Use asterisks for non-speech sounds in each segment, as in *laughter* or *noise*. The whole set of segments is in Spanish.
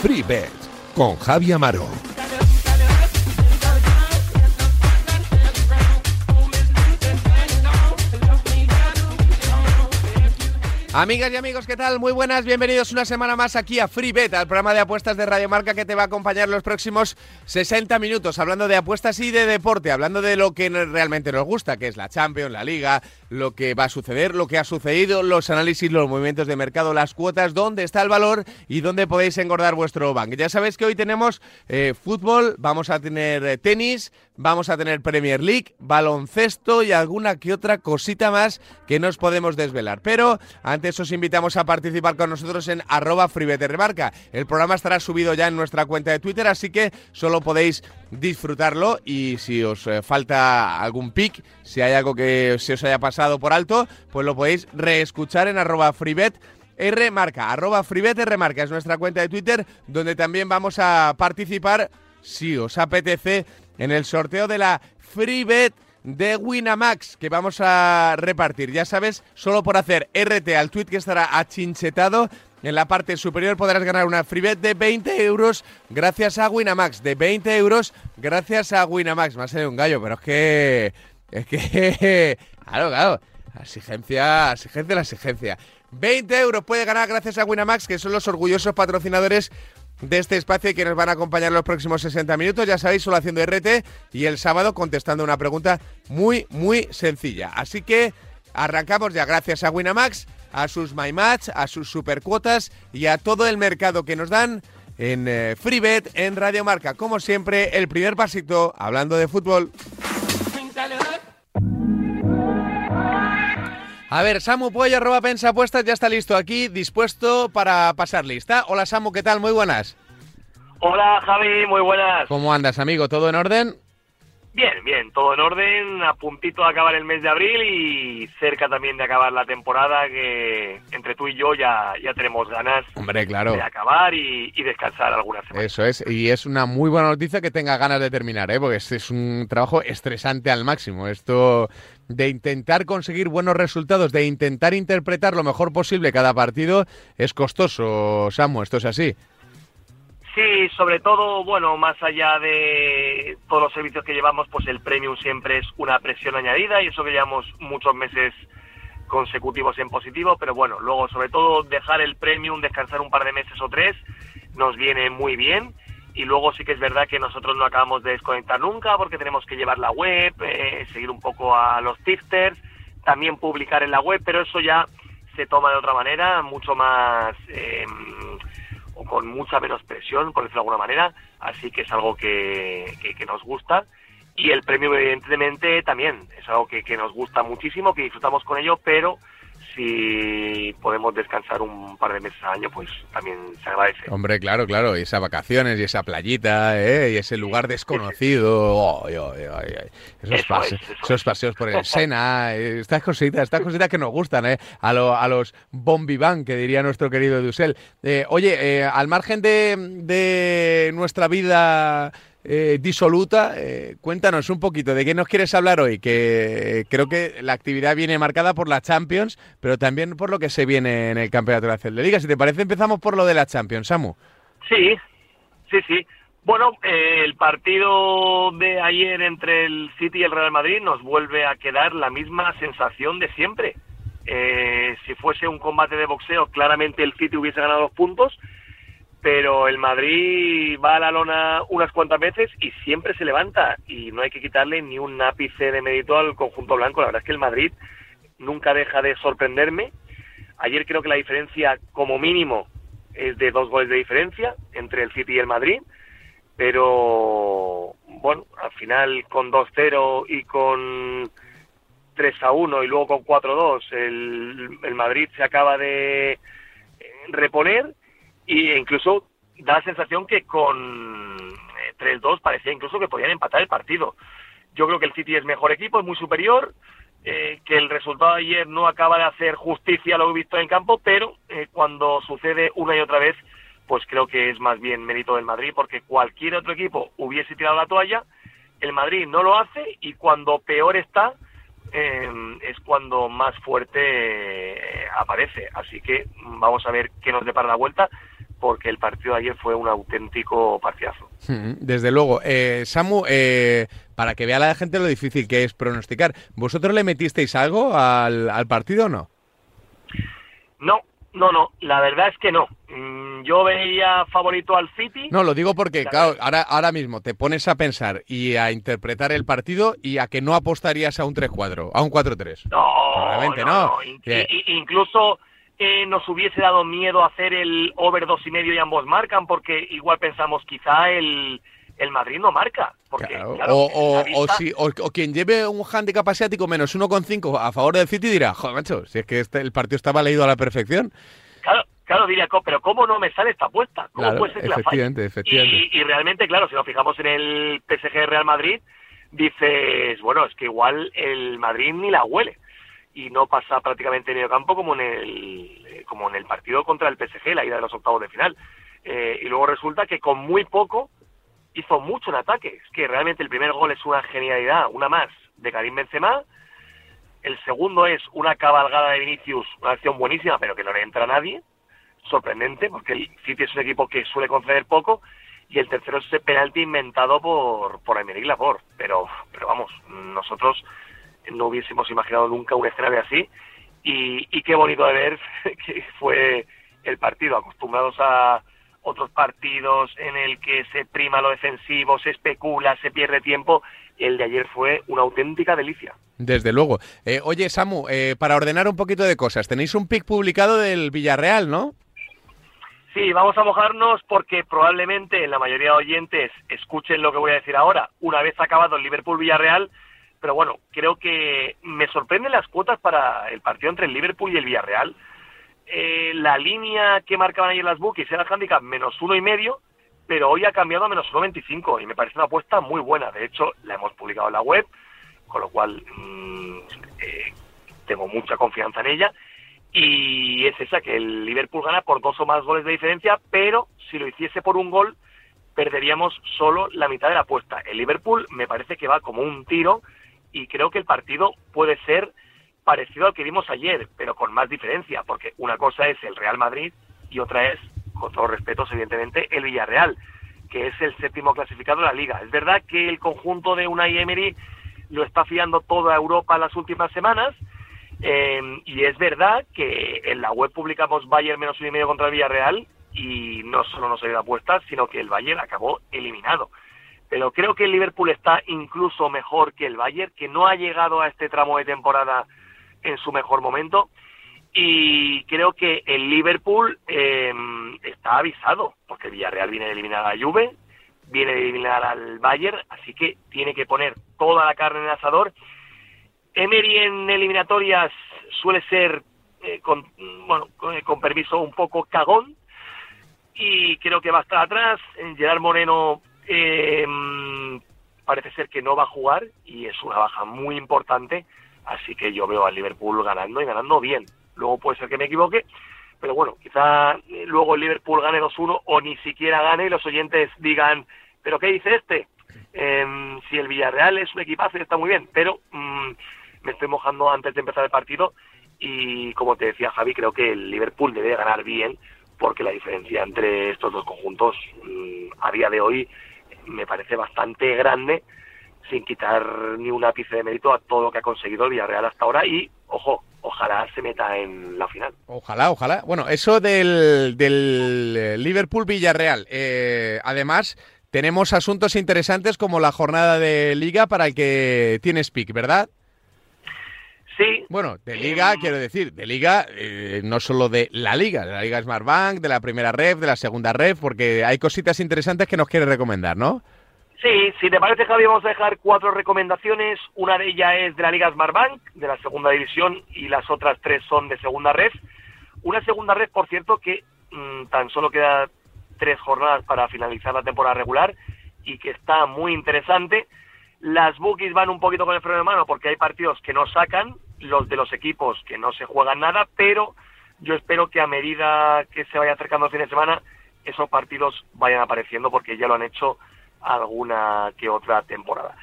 Free Bet con Javi Amaro. Amigas y amigos, ¿qué tal? Muy buenas, bienvenidos una semana más aquí a Free Bet, al programa de apuestas de Radio Marca que te va a acompañar los próximos 60 minutos, hablando de apuestas y de deporte, hablando de lo que realmente nos gusta, que es la Champions, la Liga, lo que va a suceder, lo que ha sucedido, los análisis, los movimientos de mercado, las cuotas, dónde está el valor y dónde podéis engordar vuestro bank. Ya sabéis que hoy tenemos eh, fútbol, vamos a tener eh, tenis, vamos a tener Premier League, baloncesto y alguna que otra cosita más que nos podemos desvelar. Pero antes os invitamos a participar con nosotros en arroba remarca. El programa estará subido ya en nuestra cuenta de Twitter, así que solo podéis disfrutarlo y si os eh, falta algún pick, si hay algo que se os haya pasado por alto, pues lo podéis reescuchar en arroba freebet. Rmarca, arroba freebet Rmarca es nuestra cuenta de Twitter donde también vamos a participar, si os apetece, en el sorteo de la FreeBet de Winamax que vamos a repartir. Ya sabes, solo por hacer RT al tweet que estará achinchetado. En la parte superior podrás ganar una freebet de 20 euros gracias a Winamax. De 20 euros gracias a Winamax. Ha salido un gallo, pero es que... Es que... *laughs* Claro, claro. Exigencia, exigencia, la exigencia. 20 euros puede ganar gracias a Winamax, que son los orgullosos patrocinadores de este espacio y que nos van a acompañar los próximos 60 minutos. Ya sabéis, solo haciendo RT y el sábado contestando una pregunta muy, muy sencilla. Así que arrancamos ya gracias a Winamax, a sus MyMatch, a sus supercuotas y a todo el mercado que nos dan en eh, FreeBet, en Radio Marca. Como siempre, el primer pasito hablando de fútbol. A ver, Samu Puello, arroba Pensa Apuestas, ya está listo aquí, dispuesto para pasar lista. Hola Samu, ¿qué tal? Muy buenas. Hola Javi, muy buenas. ¿Cómo andas, amigo? ¿Todo en orden? Bien, bien, todo en orden, a puntito de acabar el mes de abril y cerca también de acabar la temporada que entre tú y yo ya, ya tenemos ganas Hombre, claro. de acabar y, descansar algunas semanas. Eso es, y es una muy buena noticia que tenga ganas de terminar, ¿eh? porque es un trabajo estresante al máximo. Esto de intentar conseguir buenos resultados, de intentar interpretar lo mejor posible cada partido, es costoso, Samu, esto es así. Sí, sobre todo, bueno, más allá de todos los servicios que llevamos, pues el premium siempre es una presión añadida y eso que llevamos muchos meses consecutivos en positivo, pero bueno, luego sobre todo dejar el premium, descansar un par de meses o tres, nos viene muy bien y luego sí que es verdad que nosotros no acabamos de desconectar nunca porque tenemos que llevar la web, eh, seguir un poco a los tifters, también publicar en la web, pero eso ya se toma de otra manera, mucho más... Eh, o con mucha menos presión, por decirlo de alguna manera, así que es algo que, que, nos gusta. Y el premio, evidentemente, también es algo que, que nos gusta muchísimo, que disfrutamos con ello, pero si podemos descansar un par de meses al año, pues también se agradece. Hombre, claro, claro, y esas vacaciones y esa playita, ¿eh? y ese lugar desconocido, esos, paseos, por el Sena, eh, estas cositas, estas cositas que nos gustan, ¿eh? a, a los bombiván, que diría nuestro querido Dusel. Eh, oye, al margen de, de nuestra vida eh, disoluta. Eh, cuéntanos un poquito de qué nos quieres hablar hoy, que creo que la actividad viene marcada por la Champions, pero también por lo que se viene en el Campeonato de la Liga. Si te parece, empezamos por lo de la Champions, Samu. Sí, sí, sí. Bueno, eh, el partido de ayer entre el City y el Real Madrid nos vuelve a quedar la misma sensación de siempre. si fuese un combate de boxeo, claramente el City hubiese ganado los puntos, pero el Madrid va a la lona unas cuantas veces y siempre se levanta y no hay que quitarle ni un ápice de mérito al conjunto blanco. La verdad es que el Madrid nunca deja de sorprenderme. Ayer creo que la diferencia como mínimo es de dos goles de diferencia entre el City y el Madrid, pero bueno, al final con 2-0 y con 3-1 y luego con 4-2 el, el Madrid se acaba de reponer y incluso da la sensación que con 3-2 eh, parecía incluso que podían empatar el partido. Yo creo que el City es mejor equipo, es muy superior, eh, que el resultado de ayer no acaba de hacer justicia a lo visto en campo, pero eh, cuando sucede una y otra vez, pues creo que es más bien mérito del Madrid, porque cualquier otro equipo hubiese tirado la toalla, el Madrid no lo hace y cuando peor está eh, es cuando más fuerte eh, aparece. Así que vamos a ver qué nos depara la vuelta, porque el partido de ayer fue un auténtico partidazo. Desde luego. Eh, Samu, eh, para que vea la gente lo difícil que es pronosticar, ¿vosotros le metisteis algo al, al partido o no? No, no, no, la verdad es que no. Mm, yo veía favorito al City. No, lo digo porque, claro, ahora, ahora mismo te pones a pensar y a interpretar el partido y a que no apostarías a un 3-4, a un 4-3. No, Probablemente no. incluso eh, nos hubiese dado miedo hacer el over dos y medio y ambos marcan porque igual pensamos quizá el, el Madrid no marca. Porque, o, o, si, o, quien lleve un handicap asiático menos 1,5 a favor del City dirá, joder, macho, si es que este, el partido estaba leído a la perfección. Claro, claro, diría, pero ¿cómo no me sale esta apuesta? ¿Cómo puede ser que efectivamente, efectivamente. Y, realmente, claro, si nos fijamos en el PSG Real Madrid, dices, bueno, es que igual el Madrid ni la huele. Y no pasa prácticamente en el campo como en el, como en el partido contra el PSG, la ida de los octavos de final. Eh, y luego resulta que con muy poco hizo mucho en ataque. Es que realmente el primer gol es una genialidad, una más de Karim Benzema. El segundo es una cabalgada de Vinicius, una acción buenísima, pero que no le entra a nadie. Sorprendente, porque el City es un equipo que suele conceder poco. Y el tercero es ese penalti inventado por, por Emery Laporte. Pero, pero vamos, nosotros no hubiésemos imaginado nunca un escenario así. Y, y qué bonito de ver *laughs* que fue el partido, acostumbrados a, otros partidos en el que se prima lo defensivo, se especula, se pierde tiempo. El de ayer fue una auténtica delicia. Desde luego. Eh, oye, Samu, eh, para ordenar un poquito de cosas, tenéis un pick publicado del Villarreal, ¿no? Sí, vamos a mojarnos porque probablemente la mayoría de oyentes escuchen lo que voy a decir ahora, una vez acabado el Liverpool-Villarreal, pero bueno, creo que me sorprenden las cuotas para el partido entre el Liverpool y el Villarreal. Eh, la línea que marcaban ayer las bookies era el handicap menos uno y medio, pero hoy ha cambiado a menos 1,25 y me parece una apuesta muy buena. De hecho, la hemos publicado en la web, con lo cual mm, eh, tengo mucha confianza en ella. Y es esa, que el Liverpool gana por dos o más goles de diferencia, pero si lo hiciese por un gol, perderíamos solo la mitad de la apuesta. El Liverpool me parece que va como un tiro y creo que el partido puede ser parecido al que vimos ayer, pero con más diferencia, porque una cosa es el Real Madrid y otra es, con todos respetos, evidentemente, el Villarreal, que es el séptimo clasificado de la liga. Es verdad que el conjunto de Unai Emery lo está fiando toda Europa las últimas semanas, eh, y es verdad que en la web publicamos Bayern menos uno y medio contra el Villarreal, y no solo no se dio apuestas, sino que el Bayern acabó eliminado. Pero creo que el Liverpool está incluso mejor que el Bayern, que no ha llegado a este tramo de temporada en su mejor momento y creo que el Liverpool eh, está avisado porque Villarreal viene a eliminar a Juve, viene a eliminar al Bayern, así que tiene que poner toda la carne en el asador. Emery en eliminatorias suele ser, eh, con, bueno, con, permiso, un poco cagón y creo que va a estar atrás. Gerard Moreno eh, parece ser que no va a jugar y es una baja muy importante Así que yo veo al Liverpool ganando y ganando bien. Luego puede ser que me equivoque, pero bueno, quizá eh, luego el Liverpool gane 2-1 o ni siquiera gane y los oyentes digan, ¿pero qué dice este? Em, si el Villarreal es un equipazo está muy bien, pero mm, me estoy mojando antes de empezar el partido y como te decía Javi, creo que el Liverpool debe ganar bien porque la diferencia entre estos dos conjuntos mm, a día de hoy me parece bastante grande sin quitar ni un ápice de mérito a todo lo que ha conseguido el Villarreal hasta ahora y, ojo, ojalá se meta en la final. Ojalá, ojalá. Bueno, eso del, del eh, Liverpool-Villarreal. Eh, además, tenemos asuntos interesantes como la jornada de liga para el que tienes pick, ¿verdad? Sí. Bueno, de liga, quiero decir, de liga, eh, no solo de la liga, de la liga Smartbank, de la primera ref, de la segunda ref, porque hay cositas interesantes que nos quieres recomendar, ¿no? Sí, si te parece, Javi, vamos a dejar cuatro recomendaciones. Una de ellas es de la Liga Smartbank, de la segunda división, y las otras tres son de segunda red. Una segunda red, por cierto, que mm, tan solo queda tres jornadas para finalizar la temporada regular y que está muy interesante. Las bookies van un poquito con el freno de mano porque hay partidos que no sacan, los de los equipos que no se juegan nada, pero yo espero que a medida que se vaya acercando el fin de semana esos partidos vayan apareciendo porque ya lo han hecho alguna que otra temporada.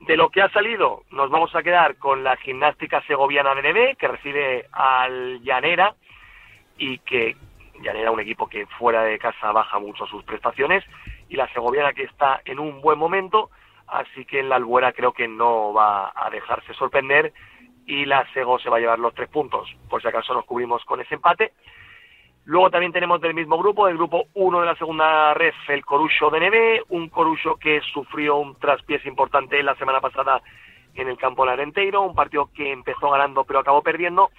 De lo que ha salido, nos vamos a quedar con la gimnástica segoviana de NB, que recibe al Llanera y que Llanera un equipo que fuera de casa baja mucho sus prestaciones y la segoviana que está en un buen momento, así que en la Albuera creo que no va a dejarse sorprender y la Sego se va a llevar los tres puntos, por si acaso nos cubrimos con ese empate. Luego también tenemos del mismo grupo, del grupo 1 de la segunda red, el Corucho de Neve, un Corucho que sufrió un traspiés importante la semana pasada en el campo Larenteiro, un partido que empezó ganando pero acabó perdiendo,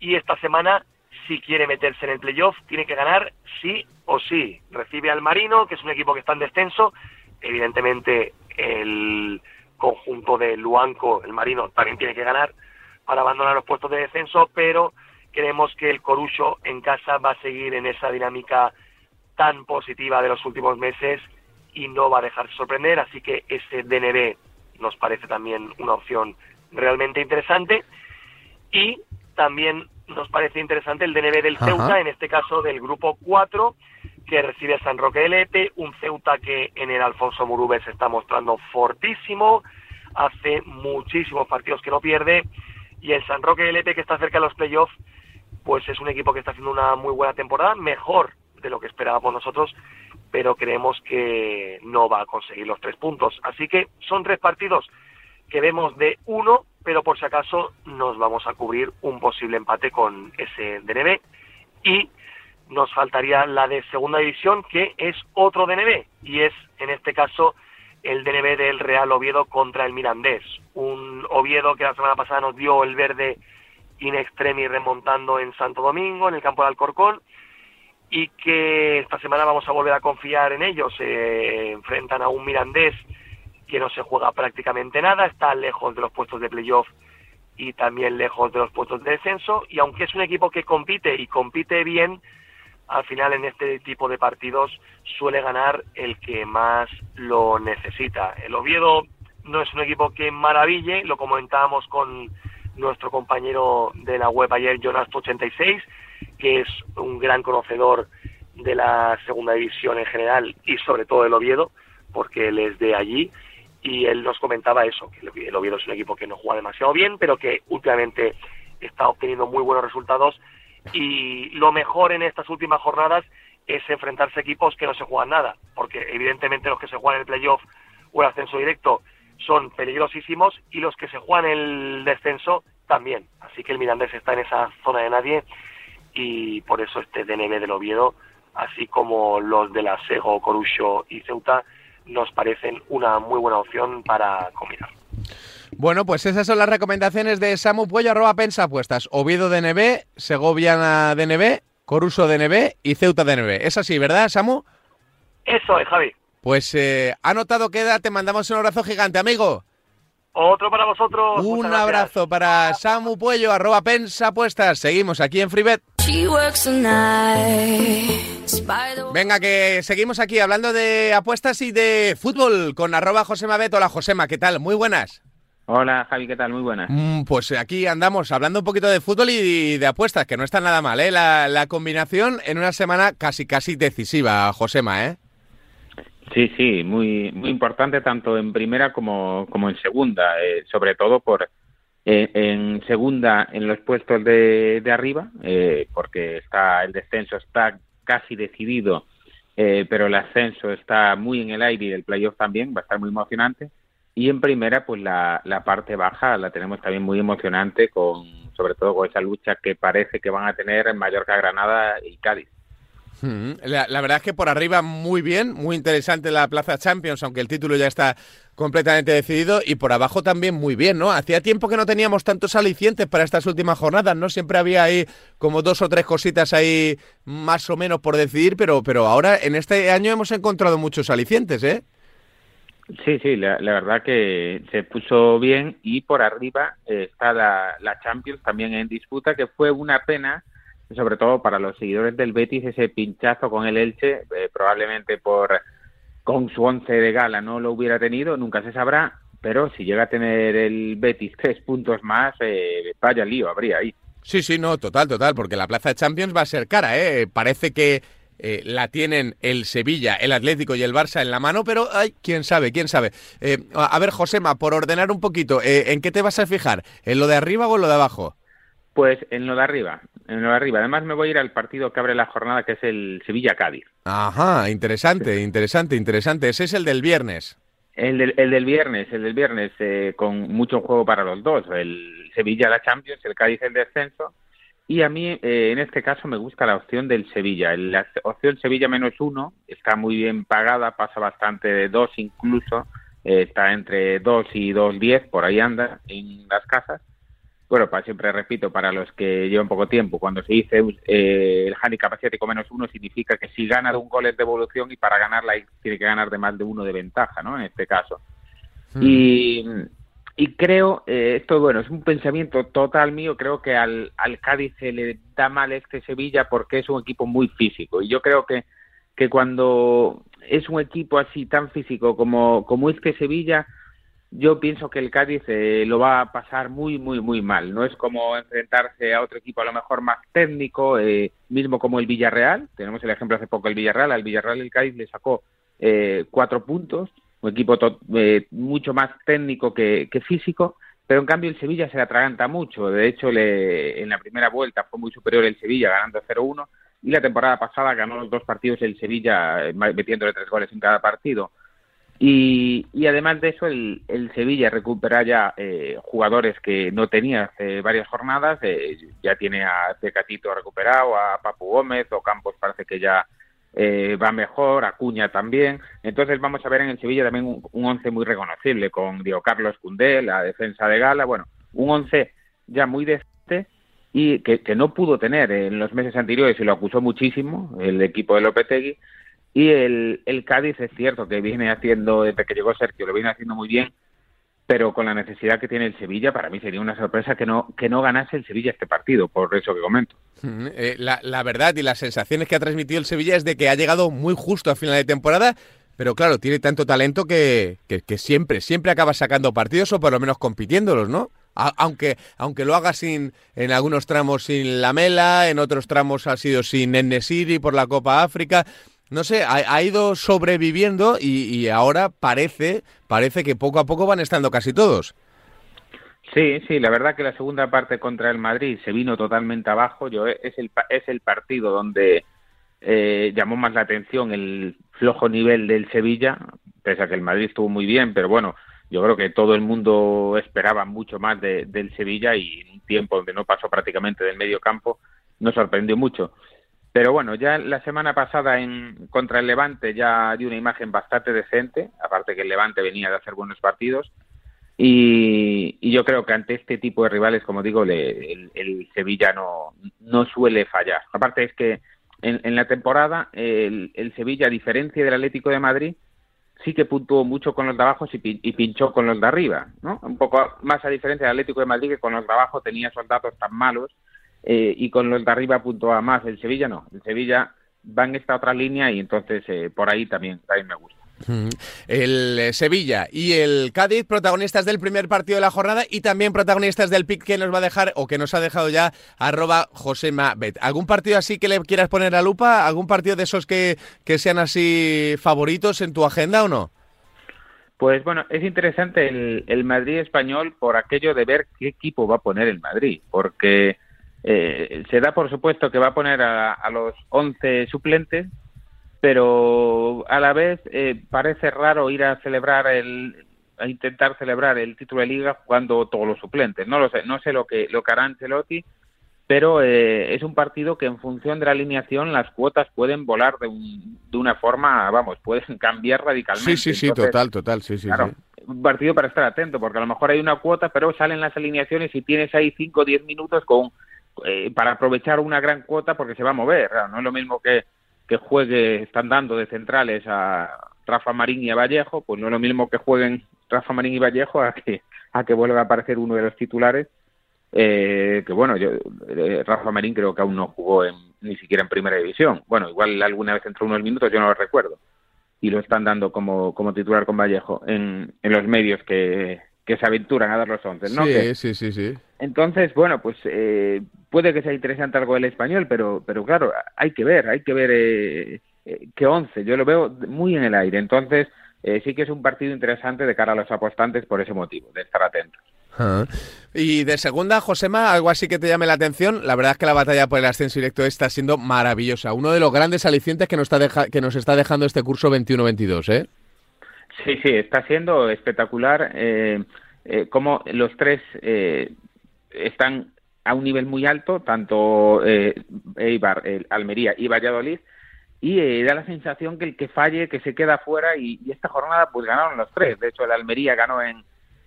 y esta semana, si quiere meterse en el playoff, tiene que ganar sí o sí. Recibe al Marino, que es un equipo que está en descenso, evidentemente el conjunto de Luanco, el Marino, también tiene que ganar para abandonar los puestos de descenso, pero creemos que el Corucho en casa va a seguir en esa dinámica tan positiva de los últimos meses y no va a dejarse sorprender, así que ese DNB nos parece también una opción realmente interesante. Y también nos parece interesante el DNB del Ceuta, en este caso del grupo 4, que recibe a San Roque del Epe, un Ceuta que en el Alfonso Murube se está mostrando fortísimo, hace muchísimos partidos que no pierde, y el San Roque Epe que está cerca de los playoffs pues es un equipo que está haciendo una muy buena temporada, mejor de lo que esperábamos nosotros, pero creemos que no va a conseguir los tres puntos. Así que son tres partidos que vemos de uno, pero por si acaso nos vamos a cubrir un posible empate con ese DNB y nos faltaría la de segunda división, que es otro DNB, y es en este caso el DNB del Real Oviedo contra el Mirandés. Un Oviedo que la semana pasada nos dio el verde in extremis remontando en Santo Domingo, en el campo de Alcorcón, y que esta semana vamos a volver a confiar en ellos. Se enfrentan a un Mirandés que no se juega prácticamente nada, está lejos de los puestos de playoff y también lejos de los puestos de descenso, y aunque es un equipo que compite y compite bien, al final en este tipo de partidos suele ganar el que más lo necesita. El Oviedo no es un equipo que maraville, lo comentábamos con nuestro compañero de la web ayer, Jonas86, que es un gran conocedor de la segunda división en general y sobre todo del Oviedo, porque él es de allí, y él nos comentaba eso, que el Oviedo es un equipo que no juega demasiado bien, pero que últimamente está obteniendo muy buenos resultados y lo mejor en estas últimas jornadas es enfrentarse a equipos que no se juegan nada, porque evidentemente los que se juegan el playoff o el ascenso directo son peligrosísimos y los que se juegan el descenso también. Así que el Mirandés está en esa zona de nadie y por eso este DNB del Oviedo, así como los de la Sego, Corucho y Ceuta, nos parecen una muy buena opción para combinar. Bueno, pues esas son las recomendaciones de Samu Puello, arroba pensa apuestas. Oviedo DNB, Segoviana DNB, Coruso DNB y Ceuta DNB. Es así, ¿verdad, Samu? Eso es, Javi. Pues eh, anotado queda, te mandamos un abrazo gigante, amigo. Otro para vosotros. Un abrazo para Samu Puello, arroba pensa apuestas. Seguimos aquí en FreeBet. Venga, que seguimos aquí hablando de apuestas y de fútbol con arroba Josema Beto. Hola Josema, ¿qué tal? Muy buenas. Hola Javi, ¿qué tal? Muy buenas. Mm, pues aquí andamos hablando un poquito de fútbol y de apuestas, que no está nada mal, ¿eh? La, la combinación en una semana casi casi decisiva, Josema, ¿eh? Sí, sí, muy, muy importante tanto en primera como, como en segunda, eh, sobre todo por eh, en segunda en los puestos de, de arriba, eh, porque está el descenso está casi decidido, pero el ascenso está muy en el aire y el playoff también va a estar muy emocionante. Y en primera, pues la, la parte baja la tenemos también muy emocionante, con sobre todo con esa lucha que parece que van a tener en Mallorca, Granada y Cádiz. La, verdad es que por arriba muy bien, muy interesante la Plaza Champions, aunque el título ya está completamente decidido, y por abajo también muy bien, ¿no? Hacía tiempo que no teníamos tantos alicientes para estas últimas jornadas, ¿no? Siempre había ahí como dos o tres cositas ahí más o menos por decidir, pero, pero ahora en este año hemos encontrado muchos alicientes, ¿eh? Sí, sí, la, verdad que se puso bien y por arriba está la, la Champions también en disputa, que fue una pena sobre todo para los seguidores del Betis, ese pinchazo con el Elche, eh, probablemente por con su once de gala no lo hubiera tenido, nunca se sabrá, pero si llega a tener el Betis tres puntos más, eh, vaya lío habría ahí. Sí, sí, no, total, total, porque la plaza de Champions va a ser cara, ¿eh? Parece que eh, la tienen el Sevilla, el Atlético y el Barça en la mano, pero ay, quién sabe, quién sabe. Eh, a ver, Josema, por ordenar un poquito, ¿en qué te vas a fijar? ¿En lo de arriba o en lo de abajo? Pues en lo de arriba, en lo de arriba. Además me voy a ir al partido que abre la jornada, que es el Sevilla-Cádiz. Ajá, interesante, interesante, interesante. Ese es el del viernes. El del, el del viernes, el del viernes, eh, con mucho juego para los dos. El Sevilla la Champions, el Cádiz el descenso. Y a mí, eh, en este caso, me gusta la opción del Sevilla. La opción Sevilla menos uno está muy bien pagada, pasa bastante de dos incluso. Eh, está entre dos y dos diez, por ahí anda en las casas bueno, para, siempre repito, para los que llevan poco tiempo, cuando se dice eh, el handicap asiático menos uno significa que si gana de un gol es de evolución y para ganarla tiene que ganar de más de uno de ventaja, ¿no? En este caso. Hmm. Y, y creo, eh, esto bueno, es un pensamiento total mío, creo que al, al Cádiz se le da mal este Sevilla porque es un equipo muy físico y yo creo que, que cuando es un equipo así tan físico como, como este Sevilla, yo pienso que el Cádiz eh, lo va a pasar muy, muy, muy mal. No es como enfrentarse a otro equipo a lo mejor más técnico, eh, mismo como el Villarreal. Tenemos el ejemplo hace poco el Villarreal. Al Villarreal el Cádiz le sacó eh, cuatro puntos, un equipo mucho más técnico que, físico. Pero en cambio el Sevilla se le atraganta mucho. De hecho, le, en la primera vuelta fue muy superior el Sevilla, ganando 0-1. Y la temporada pasada ganó los dos partidos el Sevilla, metiéndole tres goles en cada partido. Y, además de eso, el, Sevilla recupera ya eh, jugadores que no tenía hace varias jornadas. Eh, ya tiene a Tecatito recuperado, a Papu Gómez, o Campos parece que ya eh, va mejor, a Cuña también. Entonces vamos a ver en el Sevilla también un, once muy reconocible con Diego Carlos Cundé, la defensa de Gala. Bueno, un once ya muy decente y que, que no pudo tener en los meses anteriores y lo acusó muchísimo el equipo de Lopetegui y el, el Cádiz es cierto que viene haciendo, desde que llegó Sergio, lo viene haciendo muy bien, pero con la necesidad que tiene el Sevilla, para mí sería una sorpresa que no, que no ganase el Sevilla este partido, por eso que comento. Eh, la, verdad y las sensaciones que ha transmitido el Sevilla es de que ha llegado muy justo a final de temporada, pero claro, tiene tanto talento que, que, siempre, siempre acaba sacando partidos o por lo menos compitiéndolos, ¿no? aunque, aunque lo haga sin, en algunos tramos sin Lamela, en otros tramos ha sido sin Enesiri por la Copa África no sé, ha, ido sobreviviendo y, ahora parece, parece que poco a poco van estando casi todos. Sí, sí, la verdad que la segunda parte contra el Madrid se vino totalmente abajo. Yo es el es el partido donde eh, llamó más la atención el flojo nivel del Sevilla, pese a que el Madrid estuvo muy bien, pero bueno, yo creo que todo el mundo esperaba mucho más del Sevilla y en un tiempo donde no pasó prácticamente del medio campo nos sorprendió mucho. Pero bueno, ya la semana pasada en contra el Levante ya dio una imagen bastante decente, aparte que el Levante venía de hacer buenos partidos. Y, yo creo que ante este tipo de rivales, como digo, el, Sevilla no, no suele fallar. Aparte es que en, la temporada el, Sevilla, a diferencia del Atlético de Madrid, sí que puntuó mucho con los de abajo y, y pinchó con los de arriba, ¿no? Un poco más a diferencia del Atlético de Madrid, que con los de abajo tenía soldados tan malos eh, y con los de arriba puntúa más. El Sevilla no, el Sevilla va en esta otra línea y entonces eh, por ahí también, también me gusta. El eh, Sevilla y el Cádiz, protagonistas del primer partido de la jornada y también protagonistas del pick que nos va a dejar o que nos ha dejado ya arroba Josema Bet. ¿Algún partido así que le quieras poner a lupa? ¿Algún partido de esos que, que sean así favoritos en tu agenda o no? Pues bueno, es interesante el, el Madrid español por aquello de ver qué equipo va a poner el Madrid, porque eh, se da por supuesto que va a poner a, los 11 suplentes, pero a la vez eh, parece raro ir a celebrar el a intentar celebrar el título de liga jugando todos los suplentes. No lo sé, no sé lo que lo que hará Ancelotti, pero eh, es un partido que en función de la alineación las cuotas pueden volar de, de una forma, vamos, pueden *laughs* cambiar radicalmente. Sí, sí, sí, total, total, sí, sí, claro, Un partido para estar atento, porque a lo mejor hay una cuota, pero salen las alineaciones y tienes ahí 5 o 10 minutos con eh, para aprovechar una gran cuota porque se va a mover. No es lo mismo que, que juegue, están dando de centrales a Rafa Marín y a Vallejo, pues no es lo mismo que jueguen Rafa Marín y Vallejo a que, a que vuelva a aparecer uno de los titulares. Eh, que bueno, yo, eh, Rafa Marín creo que aún no jugó en, ni siquiera en primera división. Bueno, igual alguna vez entró unos minutos, yo no lo recuerdo. Y lo están dando como, como titular con Vallejo en, en los medios que, que se aventuran a dar los 11, ¿no? Sí, sí, sí, sí. Entonces, bueno, pues eh, puede que sea interesante algo el español, pero, pero claro, hay que ver, hay que ver eh, eh, qué 11. Yo lo veo muy en el aire. Entonces, eh, sí que es un partido interesante de cara a los apostantes por ese motivo, de estar atentos. Ah. Y de segunda, Josema, algo así que te llame la atención. La verdad es que la batalla por el ascenso directo está siendo maravillosa. Uno de los grandes alicientes que nos está, deja que nos está dejando este curso 21-22, ¿eh? Sí, sí, está siendo espectacular eh, eh, como los tres eh, están a un nivel muy alto, tanto eh, Eibar, el Almería y Valladolid, y eh, da la sensación que el que falle, que se queda fuera, y, y esta jornada pues ganaron los tres. De hecho, el Almería ganó en...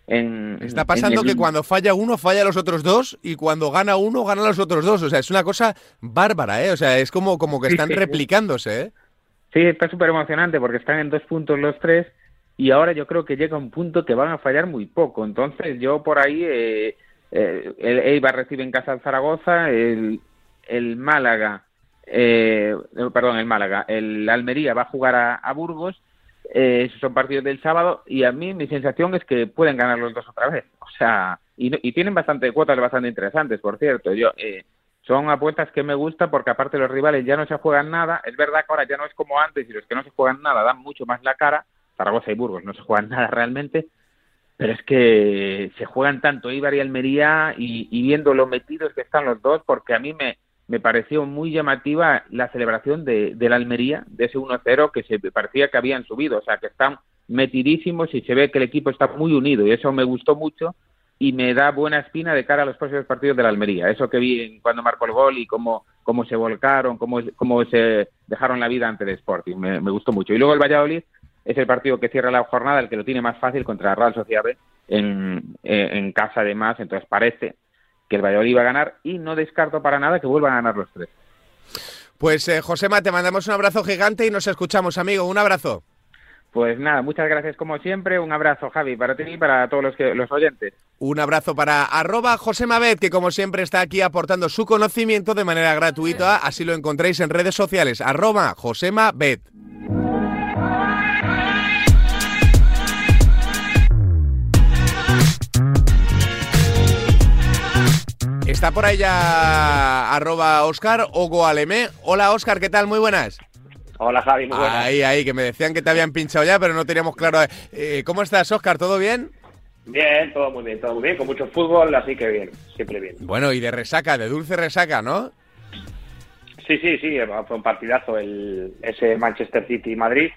en Está pasando en el- que cuando falla uno, falla los otros dos, y cuando gana uno, gana los otros dos. O sea, es una cosa bárbara, ¿eh? O sea, es como, como que están sí, sí. replicándose, ¿eh? Sí, está súper emocionante porque están en dos puntos los tres y ahora yo creo que llega un punto que van a fallar muy poco. Entonces yo por ahí, eh, eh, el Eibar recibe en casa al Zaragoza, el, el Málaga, eh, no, perdón, el Málaga, el Almería va a jugar a, a Burgos, eh, esos son partidos del sábado y a mí mi sensación es que pueden ganar los dos otra vez. O sea, y, y tienen bastante cuotas bastante interesantes, por cierto. Yo, eh, son apuestas que me gusta porque aparte los rivales ya no se juegan nada. Es verdad que ahora ya no es como antes y los que no se juegan nada dan mucho más la cara. Zaragoza y Burgos no se juegan *laughs* nada realmente. Pero es que se juegan tanto Ibar y Almería y, viendo lo metidos que están los dos, porque a mí me, me pareció muy llamativa la celebración de, de la Almería, de ese 1-0 que se parecía que habían subido. O sea, que están metidísimos y se ve que el equipo está muy unido y eso me gustó mucho y me da buena espina de cara a los próximos partidos de la Almería. Eso que vi cuando marcó el gol y cómo, cómo se volcaron, cómo, cómo se dejaron la vida ante el Sporting. Me, me gustó mucho. Y luego el Valladolid es el partido que cierra la jornada, el que lo tiene más fácil contra la Real Sociedad en, eh, en casa además. Entonces parece que el Valladolid va a ganar y no descarto para nada que vuelvan a ganar los tres. Pues, eh, Josema, te mandamos un abrazo gigante y nos escuchamos, amigo. Un abrazo. Pues nada, muchas gracias como siempre. Un abrazo, Javi, para ti y para todos los, que, los oyentes. Un abrazo para arroba Josemabet, que como siempre está aquí aportando su conocimiento de manera gratuita. Así lo encontráis en redes sociales. Arroba Josemabet. Está por ahí ya arroba Oscar Ogoaleme. Hola Oscar, ¿qué tal? Muy buenas. Hola Javi, muy buenas. Ahí, ahí, que me decían que te habían pinchado ya, pero no teníamos claro. Eh, ¿Cómo estás, Oscar? ¿Todo bien? Bien, todo muy bien, todo muy bien, con mucho fútbol, así que bien, siempre bien. Bueno, y de resaca, de dulce resaca, ¿no? Sí, sí, sí, fue un partidazo el, ese Manchester City-Madrid.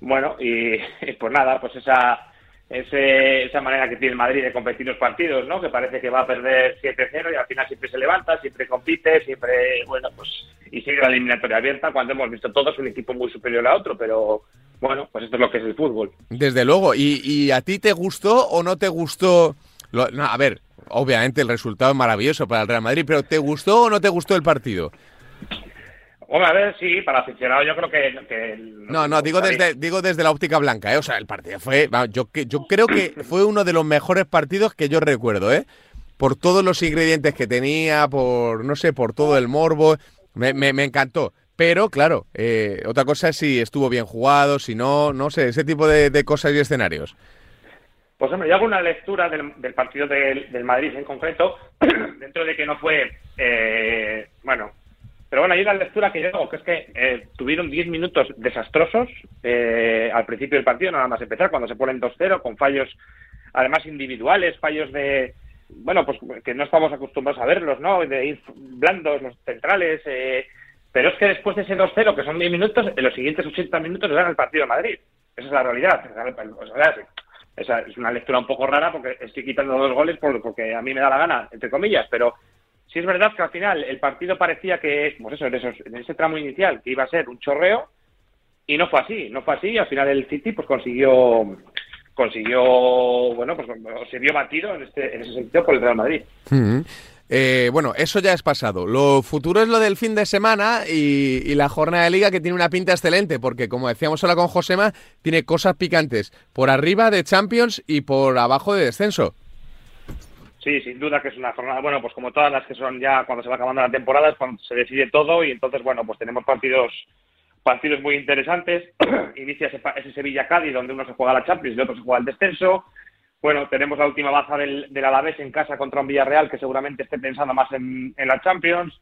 Bueno, y *laughs* pues nada, pues esa, ese, esa manera que tiene el Madrid de competir los partidos, ¿no? Que parece que va a perder 7-0 y al final siempre se levanta, siempre compite, siempre, bueno, pues y sigue la eliminatoria abierta cuando hemos visto todos un equipo muy superior a otro, pero bueno, pues esto es lo que es el fútbol. Desde luego. ¿Y, y a ti te gustó o no te gustó? Lo- no, a ver, obviamente el resultado es maravilloso para el Real Madrid, pero ¿te gustó o no te gustó el partido? Bueno, a ver, sí, para aficionado yo creo que... que No, no, digo desde, digo desde la óptica blanca, ¿eh? O sea, el partido fue. Yo, yo creo que fue uno de los mejores partidos que yo recuerdo, ¿eh? Por todos los ingredientes que tenía, por, no sé, por todo el morbo. Me, me- me encantó. Pero, claro, eh, otra cosa es si estuvo bien jugado, si no, no sé, ese tipo de, de cosas y escenarios. Pues hombre, yo hago una lectura del, del partido del, del Madrid en concreto, *clears throat* dentro de que no fue, eh, bueno, pero bueno, hay una lectura que yo hago, que es que eh, tuvieron 10 minutos desastrosos eh, al principio del partido, nada más empezar, cuando se ponen 2-0, con fallos además individuales, fallos de, bueno, pues que no estamos acostumbrados a verlos, ¿no? De ir blandos, los centrales, eh, pero es que después de ese 2-0, que son 10 minutos, en los siguientes 80 minutos dan el partido a Madrid. Esa es la realidad. Esa es una lectura un poco rara porque estoy quitando dos goles por- porque a mí me da la gana, entre comillas, pero sí es verdad que al final el partido parecía que, pues eso, en, ese tramo inicial, que iba a ser un chorreo, y no fue así, no fue así, y al final el City pues consiguió, consiguió, bueno, pues se vio batido en, este, en ese sentido por el Real Madrid. Eh, bueno, eso ya es pasado. Lo futuro es lo del fin de semana y, y la jornada de liga que tiene una pinta excelente, porque como decíamos ahora con Josema, tiene cosas picantes por arriba de Champions y por abajo de descenso. Sí, sin duda que es una jornada, bueno, pues como todas las que son ya cuando se va acabando la temporada es cuando se decide todo y entonces, bueno, pues tenemos partidos partidos muy interesantes. *clears throat* Inicia ese, ese Sevilla-Cádiz donde uno se juega la Champions y el otro se juega el descenso. Bueno, tenemos la última baza del, del Alavés en casa contra un Villarreal que seguramente esté pensando más en, la Champions.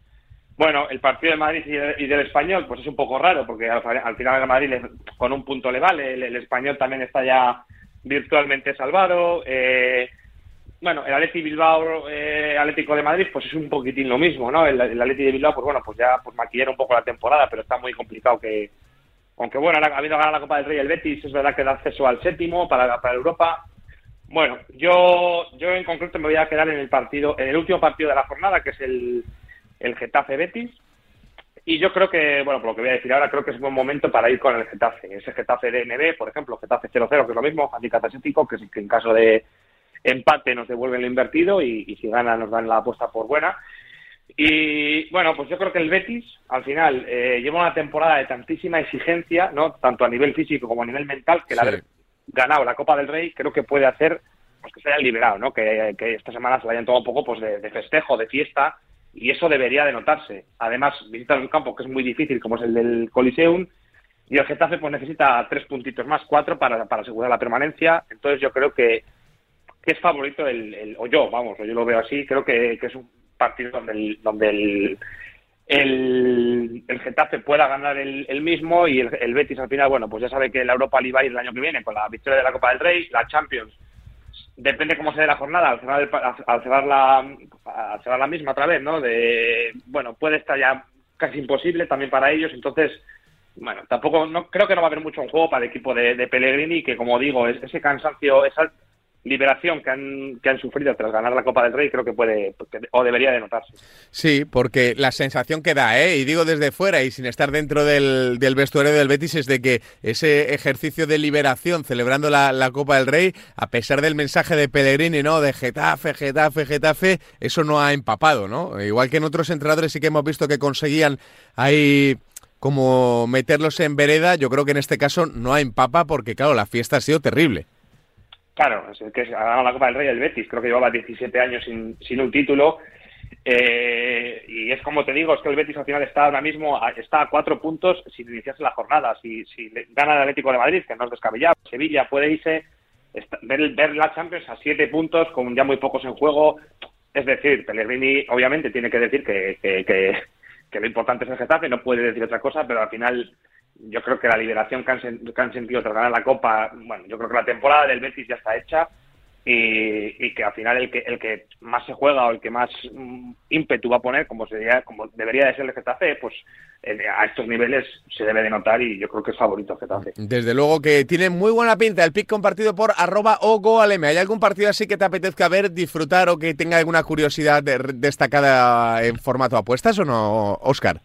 Bueno, el partido de Madrid y, del Español, pues es un poco raro, porque al, final el Madrid con un punto le vale, el, Español también está ya virtualmente salvado. Eh, bueno, el Atleti Bilbao, eh, Atlético de Madrid, pues es un poquitín lo mismo, ¿no? El, el de Bilbao, pues bueno, pues ya pues maquillera un poco la temporada, pero está muy complicado que, aunque bueno, ha habido ganar la Copa del Rey el Betis, es verdad que da acceso al séptimo para, para Europa, bueno, yo, yo en concreto me voy a quedar en el partido, en el último partido de la jornada, que es el, Getafe Betis. Y yo creo que, bueno, por lo que voy a decir ahora, creo que es un buen momento para ir con el Getafe. Ese Getafe de NB, por ejemplo, Getafe 0-0, que es lo mismo, handicap asiático, que, que en caso de empate nos devuelven lo invertido y, si gana nos dan la apuesta por buena. Y bueno, pues yo creo que el Betis, al final, eh, lleva una temporada de tantísima exigencia, ¿no? Tanto a nivel físico como a nivel mental, que la haber ganado la Copa del Rey creo que puede hacer pues que se hayan liberado, ¿no? Que, esta semana se vayan todo un poco pues de, festejo, de fiesta, y eso debería de notarse. Además, visitar un campo que es muy difícil, como es el del Coliseum, y el Getafe pues necesita tres puntitos más, cuatro, para, para asegurar la permanencia. Entonces yo creo que, que es favorito el, o yo, vamos, yo lo veo así, creo que, es un partido donde el, donde el, el, el Getafe pueda ganar el, mismo y el, Betis al final, bueno, pues ya sabe que la Europa League va a ir el año que viene con la victoria de la Copa del Rey, la Champions, depende cómo se dé la jornada, al cerrar, al cerrar, la, al cerrar la misma otra vez, ¿no? De, bueno, puede estar ya casi imposible también para ellos, entonces, bueno, tampoco, no creo que no va a haber mucho en juego para el equipo de, de Pellegrini, que como digo, ese cansancio, esa liberación que han, que han sufrido tras ganar la Copa del Rey creo que puede o debería de notarse. Sí, porque la sensación que da, ¿eh? y digo desde fuera y sin estar dentro del, del vestuario del Betis, es de que ese ejercicio de liberación celebrando la, la, Copa del Rey, a pesar del mensaje de Pellegrini, ¿no? De Getafe, Getafe, Getafe, eso no ha empapado, ¿no? Igual que en otros entrenadores sí que hemos visto que conseguían ahí como meterlos en vereda, yo creo que en este caso no ha empapa porque, claro, la fiesta ha sido terrible. Claro, es que ha ganado la Copa del Rey el Betis, creo que llevaba 17 años sin, sin un título. Eh, y es como te digo, es que el Betis al final está ahora mismo está a cuatro puntos sin iniciarse la jornada. Si, si gana el Atlético de Madrid, que no es descabellado, Sevilla puede irse, ver, la Champions a siete puntos con ya muy pocos en juego. Es decir, Pellegrini obviamente tiene que decir que, que lo importante es el Getafe, no puede decir otra cosa, pero al final yo creo que la liberación que han, sentido tras ganar la Copa, bueno, yo creo que la temporada del Betis ya está hecha y, que al final el que, el que más se juega o el que más mm, ímpetu va a poner, como, sería, como debería de ser el Getafe, pues eh, a estos niveles se debe de notar y yo creo que es favorito Getafe. Desde luego que tiene muy buena pinta el pick compartido por arroba o goaleme. ¿Hay algún partido así que te apetezca ver, disfrutar o que tenga alguna curiosidad destacada en formato apuestas o no, Oscar?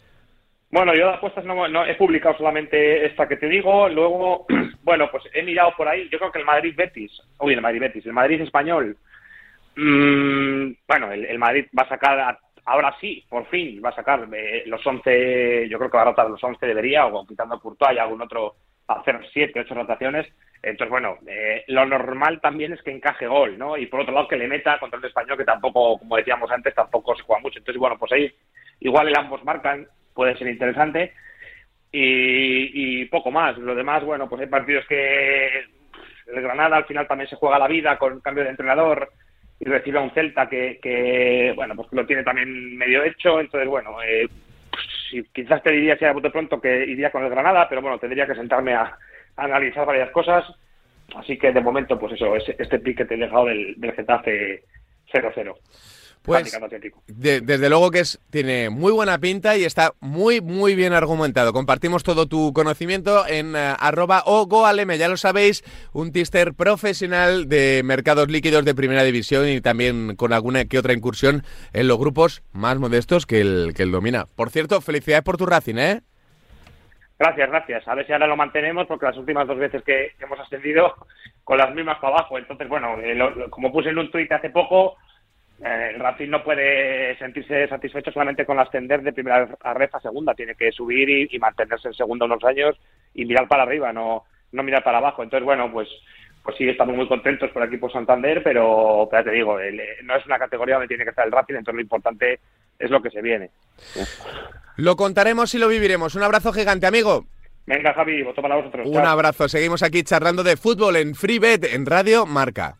Bueno, yo de apuestas no, he publicado solamente esta que te digo. Luego, *clears throat* bueno, pues he mirado por ahí. Yo creo que el Madrid Betis, uy, el Madrid Betis, el Madrid español. Mm, bueno, el, Madrid va a sacar, ahora sí, por fin, va a sacar eh, los 11, yo creo que va a rotar los 11, debería, o quitando a Courtois y algún otro, hacer 7, 8 rotaciones. Entonces, bueno, eh, lo normal también es que encaje gol, ¿no? Y por otro lado, que le meta contra el español, que tampoco, como decíamos antes, tampoco se juega mucho. Entonces, bueno, pues ahí igual el ambos marcan puede ser interesante. Y, poco más. Lo demás, bueno, pues hay partidos que el Granada al final también se juega la vida con cambio de entrenador y recibe a un Celta que, bueno, pues lo tiene también medio hecho. Entonces, bueno, eh, pues, quizás te diría si a bote pronto que iría con el Granada, pero bueno, tendría que sentarme a, analizar varias cosas. Así que de momento, pues eso, este pique te he dejado del, del Getafe 0-0. Pues desde luego que es, tiene muy buena pinta y está muy, muy bien argumentado. Compartimos todo tu conocimiento en uh, arroba o goaleme, ya lo sabéis, un tister profesional de mercados líquidos de primera división y también con alguna que otra incursión en los grupos más modestos que el, que el domina. Por cierto, felicidades por tu Racing, ¿eh? Gracias, gracias. A ver si ahora lo mantenemos porque las últimas dos veces que hemos ascendido con las mismas para abajo. Entonces, bueno, eh, como puse en un tuit hace poco, el Racing no puede sentirse satisfecho solamente con ascender de primera a red a segunda, tiene que subir y, mantenerse en segunda unos años y mirar para arriba, no, no mirar para abajo. Entonces, bueno, pues pues sí, estamos muy contentos por el equipo Santander, pero, pero te digo, no es una categoría donde tiene que estar el Racing, entonces lo importante es lo que se viene. Lo contaremos y lo viviremos. Un abrazo gigante, amigo. Venga, Javi, voto para vosotros. Un abrazo. Seguimos aquí charlando de fútbol en FreeBet en Radio Marca.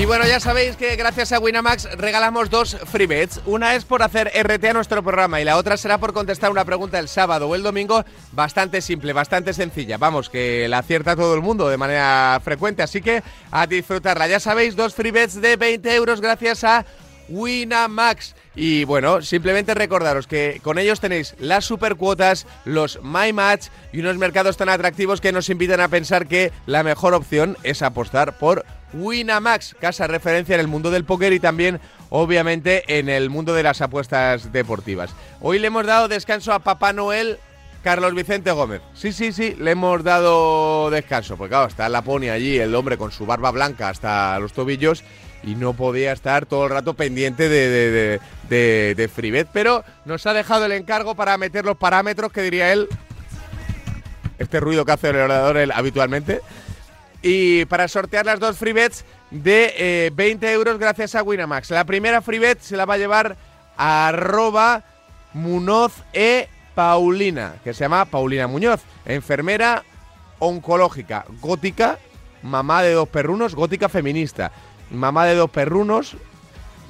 Y bueno, ya sabéis que gracias a Winamax regalamos dos free bets. Una es por hacer RT a nuestro programa y la otra será por contestar una pregunta el sábado o el domingo bastante simple, bastante sencilla. Vamos, que la acierta todo el mundo de manera frecuente, así que a disfrutarla. Ya sabéis, dos free bets de 20 euros gracias a Winamax. Y bueno, simplemente recordaros que con ellos tenéis las supercuotas, los My Match y unos mercados tan atractivos que nos invitan a pensar que la mejor opción es apostar por Winamax, casa referencia en el mundo del póker y también, obviamente, en el mundo de las apuestas deportivas. Hoy le hemos dado descanso a Papá Noel Carlos Vicente Gómez. Sí, sí, sí, le hemos dado descanso, porque claro, está la pony allí, el hombre con su barba blanca hasta los tobillos y no podía estar todo el rato pendiente de, de, Freebet, pero nos ha dejado el encargo para meter los parámetros que diría él, este ruido que hace el orador él habitualmente, y para sortear las dos freebets de 20 eh, euros gracias a Winamax. La primera freebet se la va a llevar a arroba Munoz e Paulina, que se llama Paulina Muñoz, enfermera oncológica, gótica, mamá de dos perrunos, gótica feminista mamá de dos perrunos.